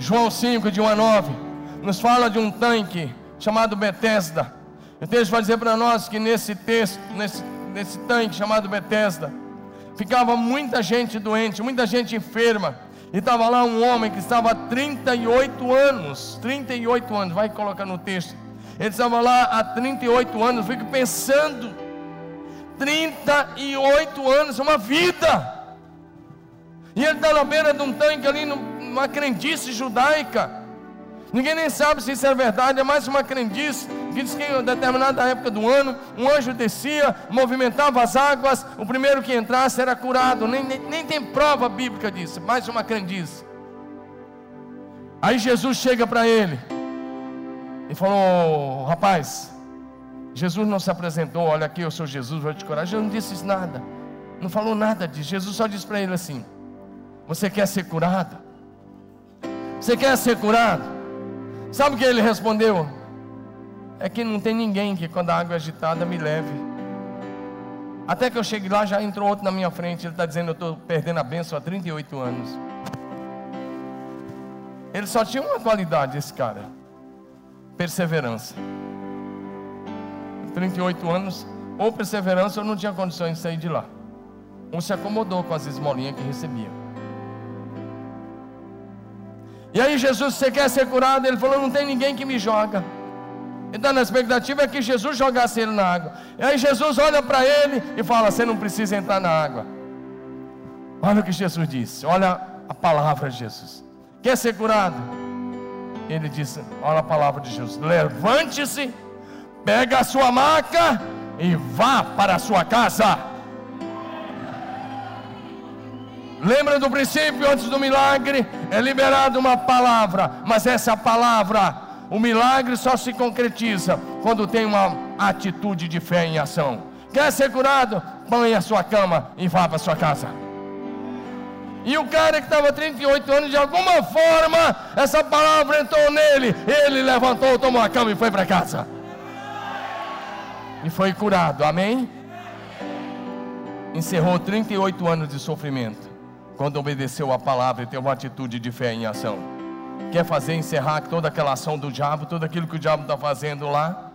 João 5, de 1 a 9, nos fala de um tanque chamado Betesda. O texto vai dizer para nós que nesse texto, nesse, nesse tanque chamado Betesda, ficava muita gente doente, muita gente enferma. E estava lá um homem que estava há 38 anos, 38 anos, vai colocar no texto, ele estava lá há 38 anos, fico pensando, 38 anos, uma vida. E ele está na beira de um tanque ali, numa crendice judaica. Ninguém nem sabe se isso é verdade, é mais uma crendice que diz que em determinada época do ano, um anjo descia, movimentava as águas, o primeiro que entrasse era curado. Nem, nem, nem tem prova bíblica disso, mais uma crendice. Aí Jesus chega para ele e falou: Rapaz, Jesus não se apresentou, olha aqui, eu sou Jesus, vou te curar. Jesus não disse nada, não falou nada disso. Jesus só disse para ele assim: Você quer ser curado? Você quer ser curado? Sabe o que ele respondeu? É que não tem ninguém que quando a água é agitada me leve. Até que eu chegue lá, já entrou outro na minha frente. Ele está dizendo: Eu estou perdendo a bênção há 38 anos. Ele só tinha uma qualidade, esse cara perseverança. 38 anos, ou perseverança, ou não tinha condições de sair de lá. Ou se acomodou com as esmolinhas que recebia. E aí Jesus, você quer ser curado? Ele falou, não tem ninguém que me joga. Então a expectativa é que Jesus jogasse ele na água. E aí Jesus olha para ele e fala, você não precisa entrar na água. Olha o que Jesus disse, olha a palavra de Jesus. Quer ser curado? Ele disse: Olha a palavra de Jesus: Levante-se, pega a sua maca e vá para a sua casa. Lembra do princípio antes do milagre? É liberada uma palavra, mas essa palavra, o milagre só se concretiza quando tem uma atitude de fé em ação. Quer ser curado? Põe a sua cama e vá para a sua casa. E o cara que estava 38 anos, de alguma forma, essa palavra entrou nele. Ele levantou, tomou a cama e foi para casa. E foi curado, amém? Encerrou 38 anos de sofrimento. Quando obedeceu a palavra e teve uma atitude de fé em ação. Quer fazer encerrar toda aquela ação do diabo, tudo aquilo que o diabo está fazendo lá,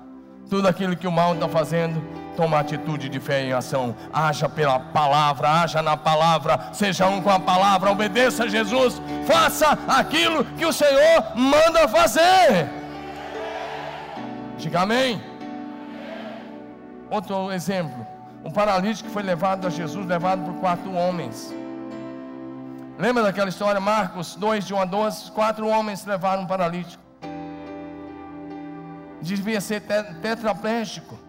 tudo aquilo que o mal está fazendo, toma atitude de fé em ação, haja pela palavra, haja na palavra, seja um com a palavra, obedeça a Jesus, faça aquilo que o Senhor manda fazer. Diga amém. Outro exemplo: um paralítico foi levado a Jesus, levado por quatro homens. Lembra daquela história, Marcos 2, de 1 a 12? Quatro homens levaram um paralítico. Devia ser tetraplégico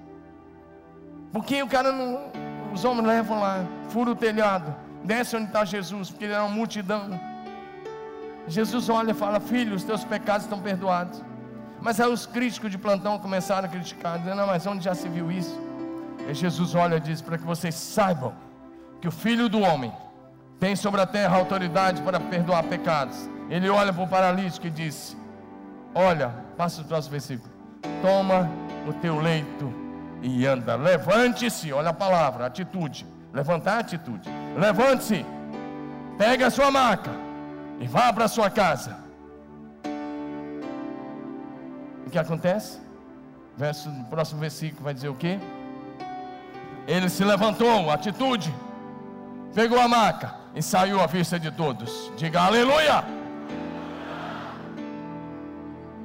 Porque o cara não. Os homens levam lá, fura o telhado, desce onde está Jesus, porque ele era uma multidão. Jesus olha e fala: Filho, os teus pecados estão perdoados. Mas aí os críticos de plantão começaram a criticar, dizendo: Não, mas onde já se viu isso? E Jesus olha e diz: Para que vocês saibam que o Filho do Homem tem sobre a terra autoridade para perdoar pecados. Ele olha para o paralítico e diz: Olha, passa o próximo versículo. Toma o teu leito e anda. Levante-se, olha a palavra, atitude. Levantar a atitude. Levante-se, pegue a sua maca e vá para a sua casa. O que acontece? Verso, próximo versículo vai dizer o que? Ele se levantou, atitude, pegou a maca e saiu à vista de todos. Diga aleluia!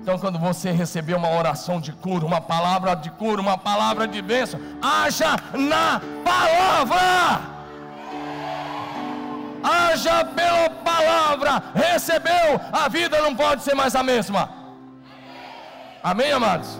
Então, quando você receber uma oração de cura, uma palavra de cura, uma palavra de bênção, haja na palavra. Haja pela palavra. Recebeu, a vida não pode ser mais a mesma. Amém, amados?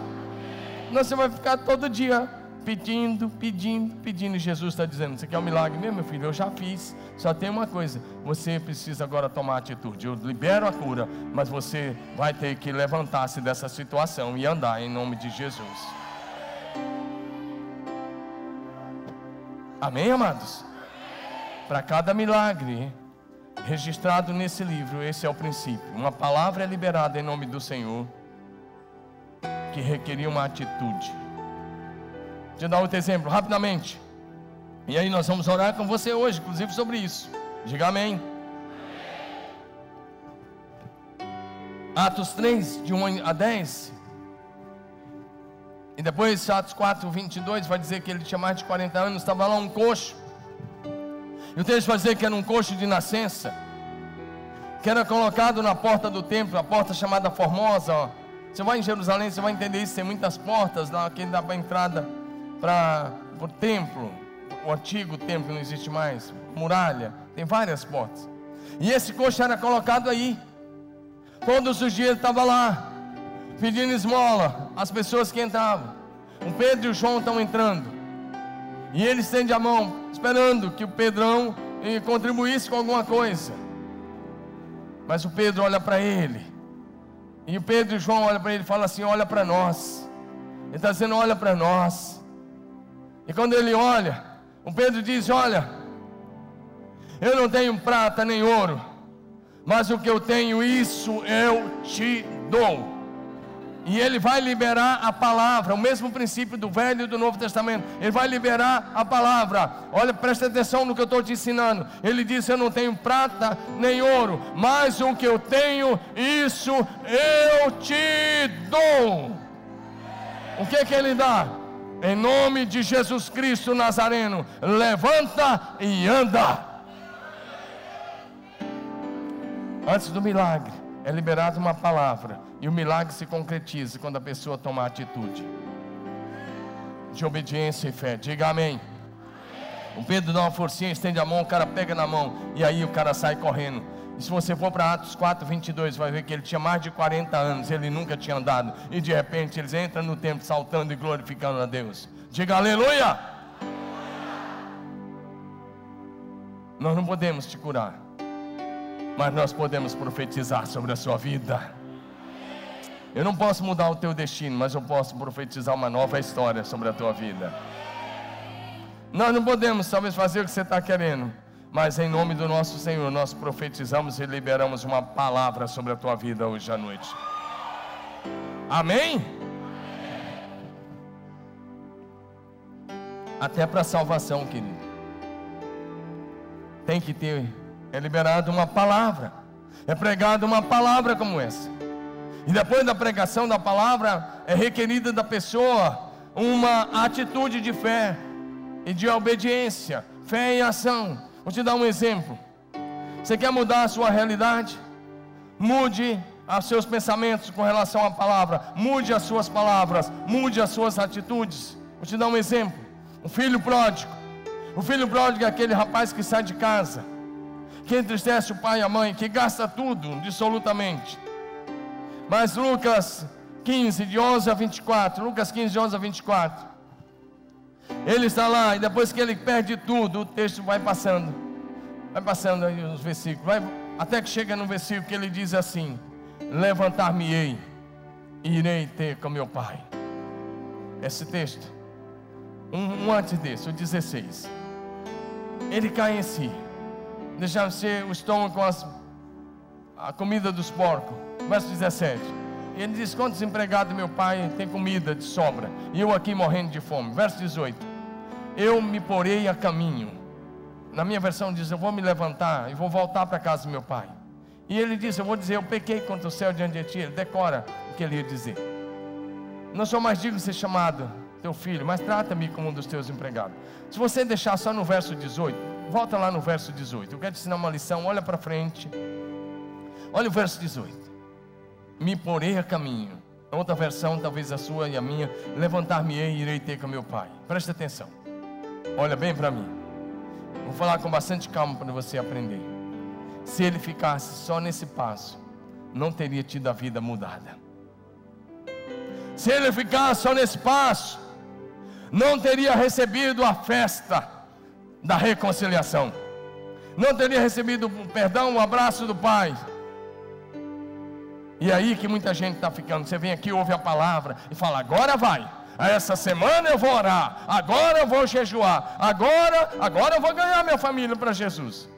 Não, você vai ficar todo dia pedindo, pedindo, pedindo. E Jesus está dizendo: Você quer um milagre mesmo, meu filho? Eu já fiz. Só tem uma coisa: você precisa agora tomar atitude. Eu libero a cura, mas você vai ter que levantar-se dessa situação e andar em nome de Jesus. Amém, amados? Para cada milagre registrado nesse livro, esse é o princípio. Uma palavra é liberada em nome do Senhor que requeria uma atitude. Eu dar outro exemplo, rapidamente. E aí nós vamos orar com você hoje, inclusive sobre isso. Diga amém. Atos 3, de 1 a 10. E depois, Atos 4, 22, vai dizer que ele tinha mais de 40 anos, estava lá um coxo. E o texto vai dizer que era um coxo de nascença, que era colocado na porta do templo, a porta chamada Formosa. Ó. Você vai em Jerusalém, você vai entender isso, tem muitas portas lá que dá para entrada para o templo, o antigo templo não existe mais, muralha, tem várias portas. E esse coxo era colocado aí. Todos os dias ele estava lá, pedindo esmola, as pessoas que entravam. O Pedro e o João estão entrando. E ele estende a mão, esperando que o Pedrão eh, contribuísse com alguma coisa. Mas o Pedro olha para ele. E o Pedro e o João olham para ele e falam assim: Olha para nós. Ele está dizendo: Olha para nós. E quando ele olha, o Pedro diz: Olha, eu não tenho prata nem ouro, mas o que eu tenho, isso eu te dou. E ele vai liberar a palavra, o mesmo princípio do Velho e do Novo Testamento. Ele vai liberar a palavra. Olha, presta atenção no que eu estou te ensinando. Ele diz: Eu não tenho prata nem ouro, mas o que eu tenho, isso eu te dou. O que, que ele dá? Em nome de Jesus Cristo Nazareno, levanta e anda. Antes do milagre, é liberada uma palavra, e o milagre se concretiza quando a pessoa toma atitude de obediência e fé. Diga amém. O Pedro dá uma forcinha, estende a mão, o cara pega na mão, e aí o cara sai correndo. Se você for para Atos 4, 22, vai ver que ele tinha mais de 40 anos, ele nunca tinha andado. E de repente eles entram no templo saltando e glorificando a Deus. Diga aleluia! Nós não podemos te curar, mas nós podemos profetizar sobre a sua vida. Eu não posso mudar o teu destino, mas eu posso profetizar uma nova história sobre a tua vida. Nós não podemos talvez fazer o que você está querendo, mas em nome do nosso Senhor, nós profetizamos e liberamos uma palavra sobre a tua vida hoje à noite. Amém? Até para salvação, querido. Tem que ter, é liberado uma palavra, é pregado uma palavra como essa. E depois da pregação da palavra, é requerida da pessoa uma atitude de fé e de obediência, fé em ação. Vou te dar um exemplo. Você quer mudar a sua realidade? Mude os seus pensamentos com relação à palavra, mude as suas palavras, mude as suas atitudes. Vou te dar um exemplo. O filho pródigo. O filho pródigo é aquele rapaz que sai de casa, que entristece o pai e a mãe, que gasta tudo, absolutamente. Mas Lucas 15, de 11 a 24, Lucas 15, de 11 a 24. Ele está lá, e depois que ele perde tudo, o texto vai passando. Vai passando aí os versículos. Vai, até que chega no versículo que ele diz assim: Levantar-me-ei e irei ter com meu pai. Esse texto. Um, um antes desse, o 16. Ele cai em si. Deixava ser o estômago com as, a comida dos porcos. Verso 17. Ele diz: Quantos empregados meu pai tem comida de sobra? E eu aqui morrendo de fome. Verso 18. Eu me porei a caminho. Na minha versão diz: Eu vou me levantar e vou voltar para casa do meu pai. E ele diz: Eu vou dizer, eu pequei contra o céu diante de ti. Ele decora o que ele ia dizer. Não sou mais digno de ser chamado teu filho, mas trata-me como um dos teus empregados. Se você deixar só no verso 18, volta lá no verso 18. Eu quero te ensinar uma lição, olha para frente. Olha o verso 18 me porei a caminho. Outra versão, talvez a sua e a minha, levantar-me-ei e irei ter com meu pai. Presta atenção. Olha bem para mim. Vou falar com bastante calma para você aprender. Se ele ficasse só nesse passo, não teria tido a vida mudada. Se ele ficasse só nesse passo, não teria recebido a festa da reconciliação. Não teria recebido o perdão, o abraço do Pai e aí que muita gente está ficando. Você vem aqui, ouve a palavra e fala: agora vai. Essa semana eu vou orar, agora eu vou jejuar, agora, agora eu vou ganhar minha família para Jesus.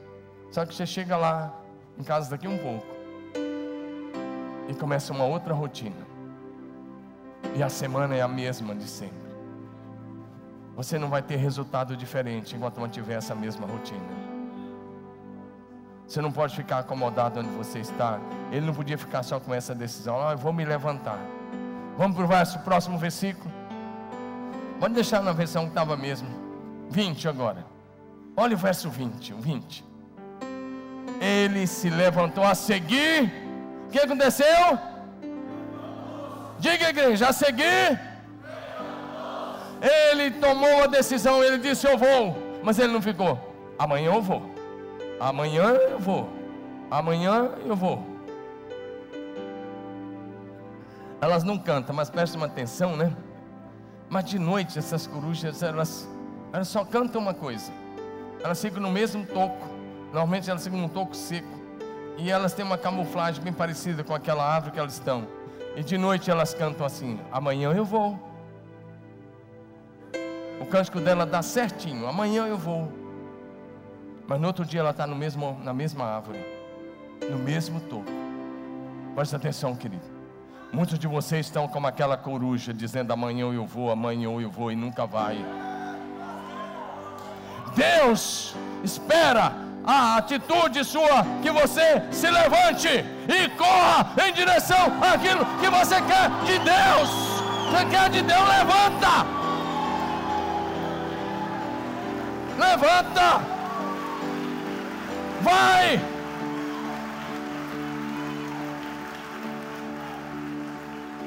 Só que você chega lá em casa daqui um pouco e começa uma outra rotina. E a semana é a mesma de sempre. Você não vai ter resultado diferente enquanto mantiver essa mesma rotina. Você não pode ficar acomodado onde você está. Ele não podia ficar só com essa decisão. Ah, eu vou me levantar. Vamos para o próximo versículo. Pode deixar na versão que estava mesmo. 20 agora. Olha o verso 20. 20. Ele se levantou a seguir. O que aconteceu? Diga, igreja, a seguir. Ele tomou a decisão. Ele disse: Eu vou. Mas ele não ficou. Amanhã eu vou. Amanhã eu vou. Amanhã eu vou. Elas não cantam, mas prestem atenção, né? Mas de noite essas corujas, elas, elas só cantam uma coisa. Elas ficam no mesmo toco. Normalmente elas ficam num toco seco. E elas têm uma camuflagem bem parecida com aquela árvore que elas estão. E de noite elas cantam assim: Amanhã eu vou. O cântico dela dá certinho: Amanhã eu vou. Mas no outro dia ela está na mesma árvore, no mesmo topo. Presta atenção, querido. Muitos de vocês estão como aquela coruja, dizendo amanhã eu vou, amanhã eu vou e nunca vai. Deus espera a atitude sua que você se levante e corra em direção àquilo que você quer de Deus. Você quer de Deus, levanta. Levanta. Vai!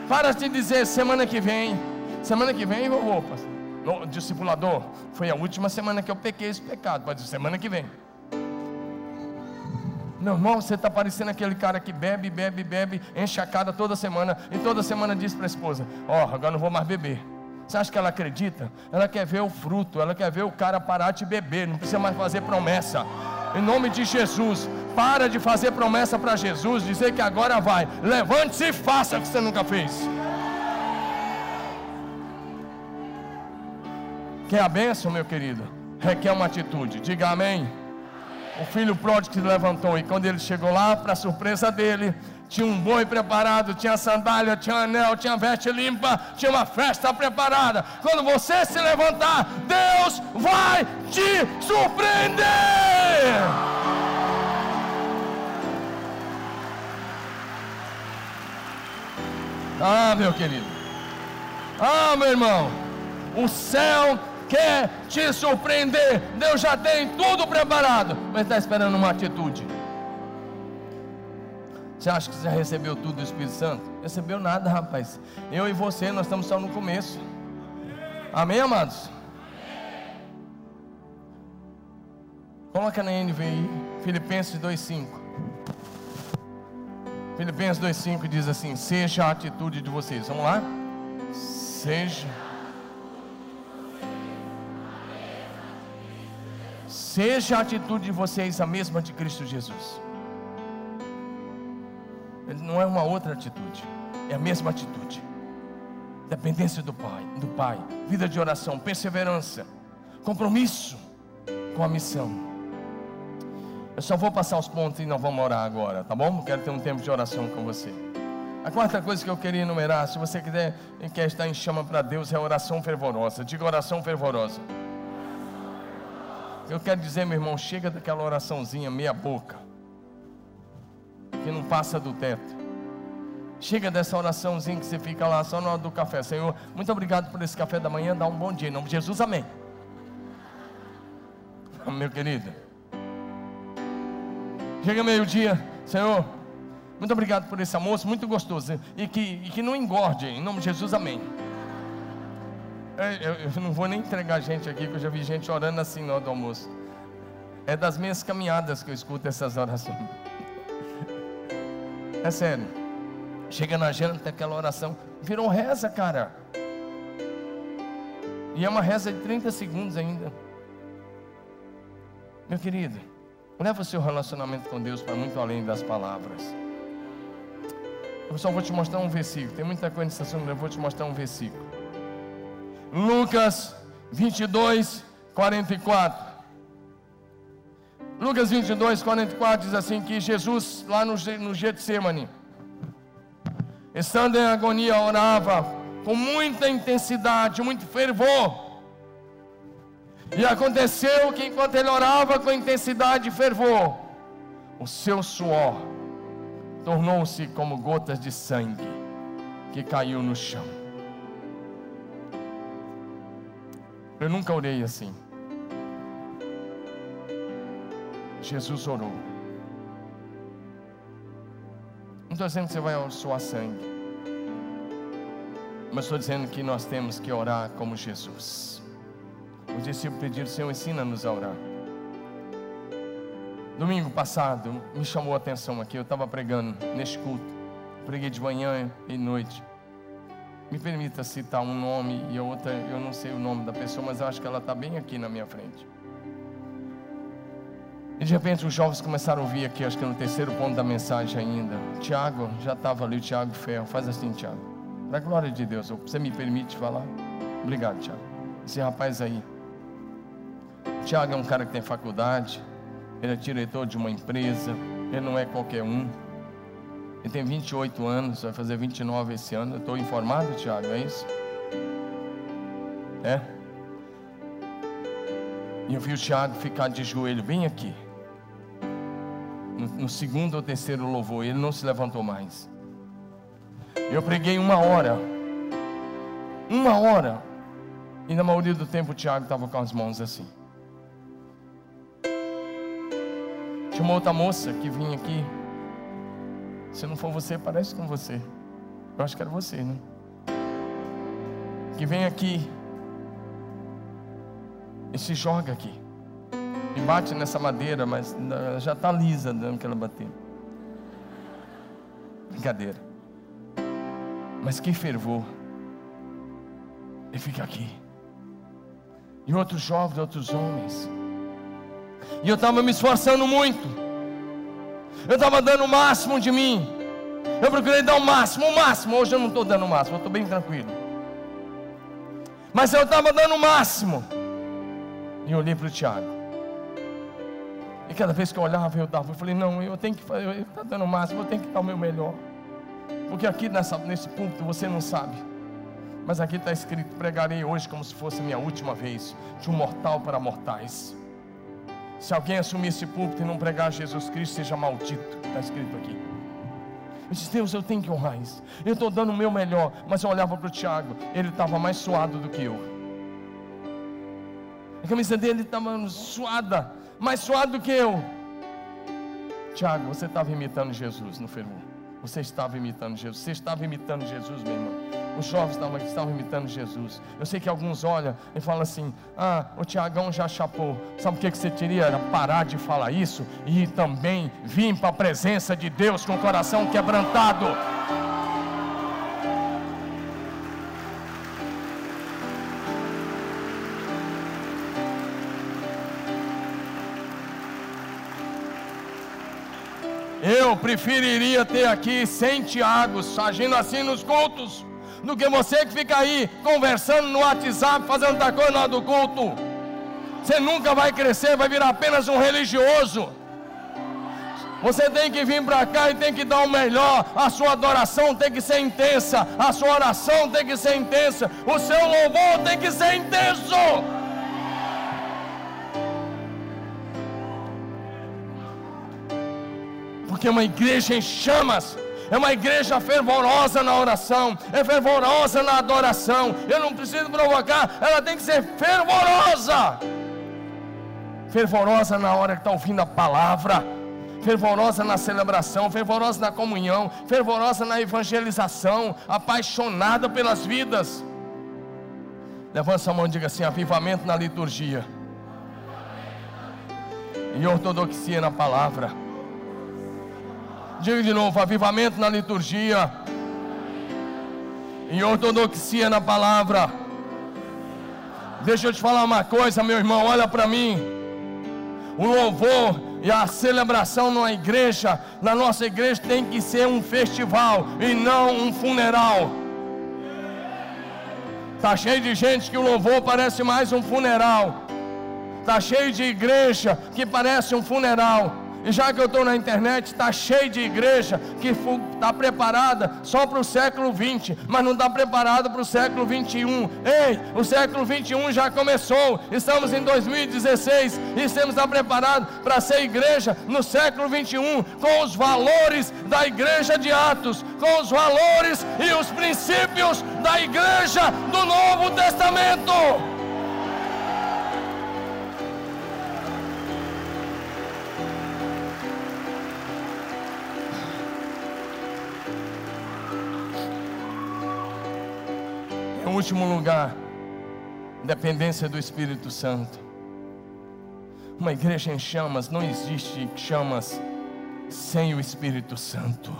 Para de dizer semana que vem. Semana que vem eu vou, no discipulador. Foi a última semana que eu pequei esse pecado. Pode dizer, semana que vem. Meu irmão, você está parecendo aquele cara que bebe, bebe, bebe, enche a cara toda semana. E toda semana diz para a esposa: Ó, oh, agora não vou mais beber. Você acha que ela acredita? Ela quer ver o fruto, ela quer ver o cara parar de beber, não precisa mais fazer promessa. Em nome de Jesus, para de fazer promessa para Jesus, dizer que agora vai. Levante-se e faça o que você nunca fez. Quer a bênção, meu querido? Requer uma atitude. Diga amém. O filho pródigo se levantou e quando ele chegou lá, para surpresa dele, tinha um boi preparado, tinha sandália, tinha anel, tinha veste limpa, tinha uma festa preparada. Quando você se levantar, Deus vai te surpreender. Ah, meu querido. Ah, meu irmão. O céu quer te surpreender. Deus já tem tudo preparado, mas está esperando uma atitude. Você acha que você já recebeu tudo do Espírito Santo? Recebeu nada, rapaz. Eu e você, nós estamos só no começo. Amém, amados? Coloca na NVI, Filipenses 2,5. Filipenses 2,5 diz assim: Seja a atitude de vocês. Vamos lá? Seja. Seja a atitude de vocês a mesma de Cristo Jesus. Ele não é uma outra atitude, é a mesma atitude. Dependência do Pai, do Pai, vida de oração, perseverança, compromisso com a missão. Eu só vou passar os pontos e nós vamos orar agora, tá bom? Quero ter um tempo de oração com você. A quarta coisa que eu queria enumerar, se você quiser quer estar em chama para Deus, é a oração fervorosa. Diga oração fervorosa. Eu quero dizer, meu irmão, chega daquela oraçãozinha meia boca, que não passa do teto. Chega dessa oraçãozinha que você fica lá só na hora do café. Senhor, muito obrigado por esse café da manhã. Dá um bom dia. Em nome de Jesus, amém. Meu querido. Chega meio-dia, Senhor. Muito obrigado por esse almoço, muito gostoso. E que, e que não engorde, em nome de Jesus, amém. Eu, eu, não vou nem entregar gente aqui, que eu já vi gente orando assim na hora do almoço. É das minhas caminhadas que eu escuto essas orações. É sério. Chega na janta, aquela oração. Virou reza, cara. E é uma reza de 30 segundos ainda. Meu querido, leva o seu relacionamento com Deus para muito além das palavras. Eu só vou te mostrar um versículo. Tem muita coisa nessa semana, eu vou te mostrar um versículo. Lucas 22, 44. Lucas 22, 44 diz assim: que Jesus, lá no, no Getsemane, estando em agonia, orava com muita intensidade, muito fervor. E aconteceu que enquanto ele orava com intensidade e fervor, o seu suor tornou-se como gotas de sangue que caiu no chão. Eu nunca orei assim. Jesus orou. Não estou dizendo que você vai suar sangue. Mas estou dizendo que nós temos que orar como Jesus. Os discípulos pediram, Senhor, ensina-nos a orar. Domingo passado, me chamou a atenção aqui, eu estava pregando neste culto. Preguei de manhã e noite. Me permita citar um nome e a outra, eu não sei o nome da pessoa, mas acho que ela está bem aqui na minha frente. E de repente os jovens começaram a ouvir aqui, acho que no terceiro ponto da mensagem ainda. Tiago, já estava ali o Tiago Ferro. Faz assim, Tiago. Para glória de Deus, você me permite falar? Obrigado, Tiago. Esse rapaz aí. Tiago é um cara que tem faculdade, ele é diretor de uma empresa, ele não é qualquer um. Ele tem 28 anos, vai fazer 29 esse ano. Eu estou informado, Tiago, é isso? É? E eu vi o Tiago ficar de joelho bem aqui. No, no segundo ou terceiro louvor, ele não se levantou mais. Eu preguei uma hora. Uma hora. E na maioria do tempo o Tiago estava com as mãos assim. Tinha uma outra moça que vinha aqui se não for você, parece com você. Eu acho que era você, né? Que vem aqui e se joga aqui. E bate nessa madeira, mas já está lisa dando que ela bateu. Brincadeira. Mas que fervor. E fica aqui. E outros jovens, outros homens. E eu estava me esforçando muito eu estava dando o máximo de mim. Eu procurei dar o máximo, o máximo. Hoje eu não estou dando o máximo, eu estou bem tranquilo. Mas eu estava dando o máximo. E olhei para o Tiago. E cada vez que eu olhava, eu dava. Eu falei, não, eu tenho que fazer, eu estou dando o máximo, eu tenho que dar o meu melhor. Porque aqui nessa, nesse púlpito você não sabe. Mas aqui está escrito: pregarei hoje como se fosse minha última vez, de um mortal para mortais. Se alguém assumir esse púlpito e não pregar Jesus Cristo, seja maldito. Está escrito aqui. Eu disse, Deus, eu tenho que honrar isso. Eu estou dando o meu melhor. Mas eu olhava para o Tiago, ele estava mais suado do que eu. A camisa dele estava suada, mais suada do que eu. Tiago, você estava imitando Jesus no fervor. Você estava imitando Jesus. Você estava imitando Jesus, meu irmão. Os jovens estavam, imitando Jesus. Eu sei que alguns olham e falam assim: Ah, o Tiagão já chapou. Sabe o que, que você teria? Era parar de falar isso e também vir para a presença de Deus com o coração quebrantado. Preferiria ter aqui 100 Tiagos agindo assim nos cultos, do que você que fica aí conversando no WhatsApp, fazendo outra coisa hora do culto. Você nunca vai crescer, vai virar apenas um religioso. Você tem que vir para cá e tem que dar o melhor. A sua adoração tem que ser intensa. A sua oração tem que ser intensa. O seu louvor tem que ser intenso. Porque uma igreja em chamas é uma igreja fervorosa na oração, é fervorosa na adoração. Eu não preciso provocar, ela tem que ser fervorosa. Fervorosa na hora que está ouvindo a palavra fervorosa na celebração, fervorosa na comunhão, fervorosa na evangelização, apaixonada pelas vidas. Levanta sua mão e diga assim: avivamento na liturgia e ortodoxia na palavra. Diga de novo: avivamento na liturgia e ortodoxia na palavra. Deixa eu te falar uma coisa, meu irmão, olha para mim. O louvor e a celebração na igreja, na nossa igreja, tem que ser um festival e não um funeral. Está cheio de gente que o louvor parece mais um funeral. Está cheio de igreja que parece um funeral. E já que eu estou na internet, está cheio de igreja que está preparada só para o século 20, mas não está preparada para o século 21. Ei, o século 21 já começou, estamos em 2016 e estamos preparados para ser igreja no século 21, com os valores da igreja de Atos, com os valores e os princípios da igreja do Novo Testamento. Último lugar, dependência do Espírito Santo. Uma igreja em chamas, não existe chamas sem o Espírito Santo.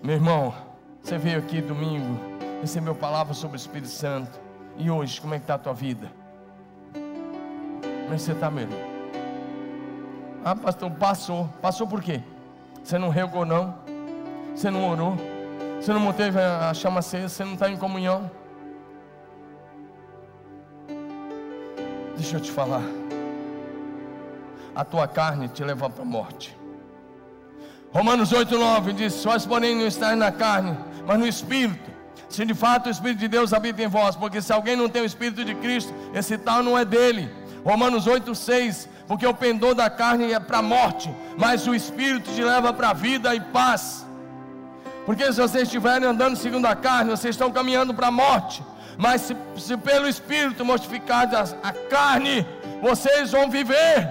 Meu irmão, você veio aqui domingo, recebeu palavra sobre o Espírito Santo. E hoje, como é que está a tua vida? Como é que você está, meu irmão? Ah, pastor, passou. Passou por quê? Você não regou, não? Você não orou? Você não manteve a chama acesa, você não está em comunhão. Deixa eu te falar. A tua carne te leva para a morte. Romanos 8,9 diz: Sós, porém, não estáis na carne, mas no Espírito. Se de fato o Espírito de Deus habita em vós, porque se alguém não tem o Espírito de Cristo, esse tal não é dele. Romanos 8,6: Porque o pendor da carne é para a morte, mas o Espírito te leva para a vida e paz. Porque se vocês estiverem andando segundo a carne, vocês estão caminhando para a morte. Mas se, se, pelo Espírito mortificar a, a carne, vocês vão viver.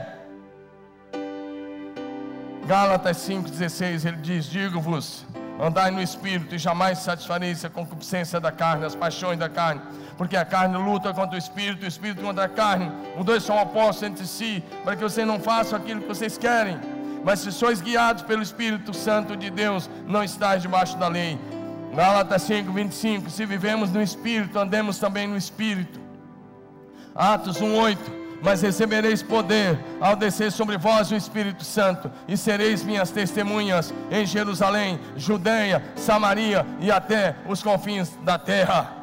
Gálatas 5,16 ele diz: Digo-vos, andai no Espírito e jamais satisfareis a concupiscência da carne, as paixões da carne. Porque a carne luta contra o Espírito, o Espírito contra a carne. Os dois são opostos entre si, para que vocês não façam aquilo que vocês querem. Mas se sois guiados pelo Espírito Santo de Deus, não estáis debaixo da lei. Gálatas 5, 25. Se vivemos no Espírito, andemos também no Espírito. Atos 1, 8 mas recebereis poder ao descer sobre vós o Espírito Santo, e sereis minhas testemunhas em Jerusalém, Judeia, Samaria e até os confins da terra.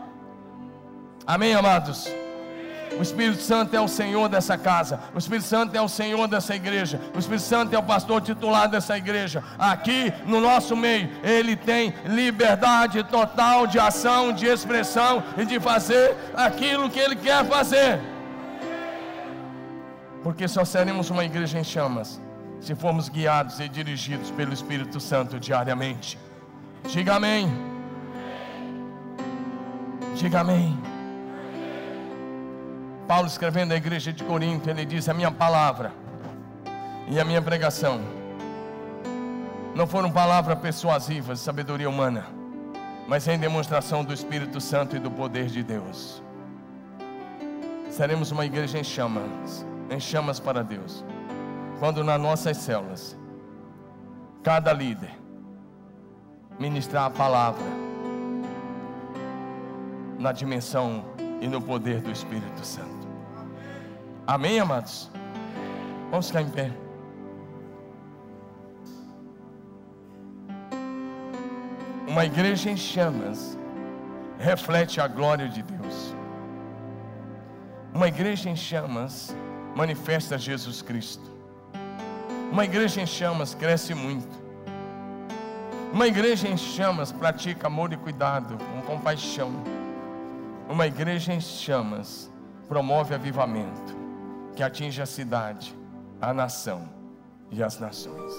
Amém, amados? O Espírito Santo é o Senhor dessa casa. O Espírito Santo é o Senhor dessa igreja. O Espírito Santo é o pastor titular dessa igreja. Aqui no nosso meio, ele tem liberdade total de ação, de expressão e de fazer aquilo que ele quer fazer. Porque só seremos uma igreja em chamas se formos guiados e dirigidos pelo Espírito Santo diariamente. Diga amém. Diga amém. Paulo escrevendo à igreja de Corinto, ele diz: A minha palavra e a minha pregação não foram palavras persuasivas sabedoria humana, mas em demonstração do Espírito Santo e do poder de Deus. Seremos uma igreja em chamas, em chamas para Deus, quando nas nossas células, cada líder ministrar a palavra na dimensão e no poder do Espírito Santo. Amém, amados? Vamos ficar em pé. Uma igreja em chamas reflete a glória de Deus. Uma igreja em chamas manifesta Jesus Cristo. Uma igreja em chamas cresce muito. Uma igreja em chamas pratica amor e cuidado, com compaixão. Uma igreja em chamas promove avivamento que atinge a cidade, a nação e as nações.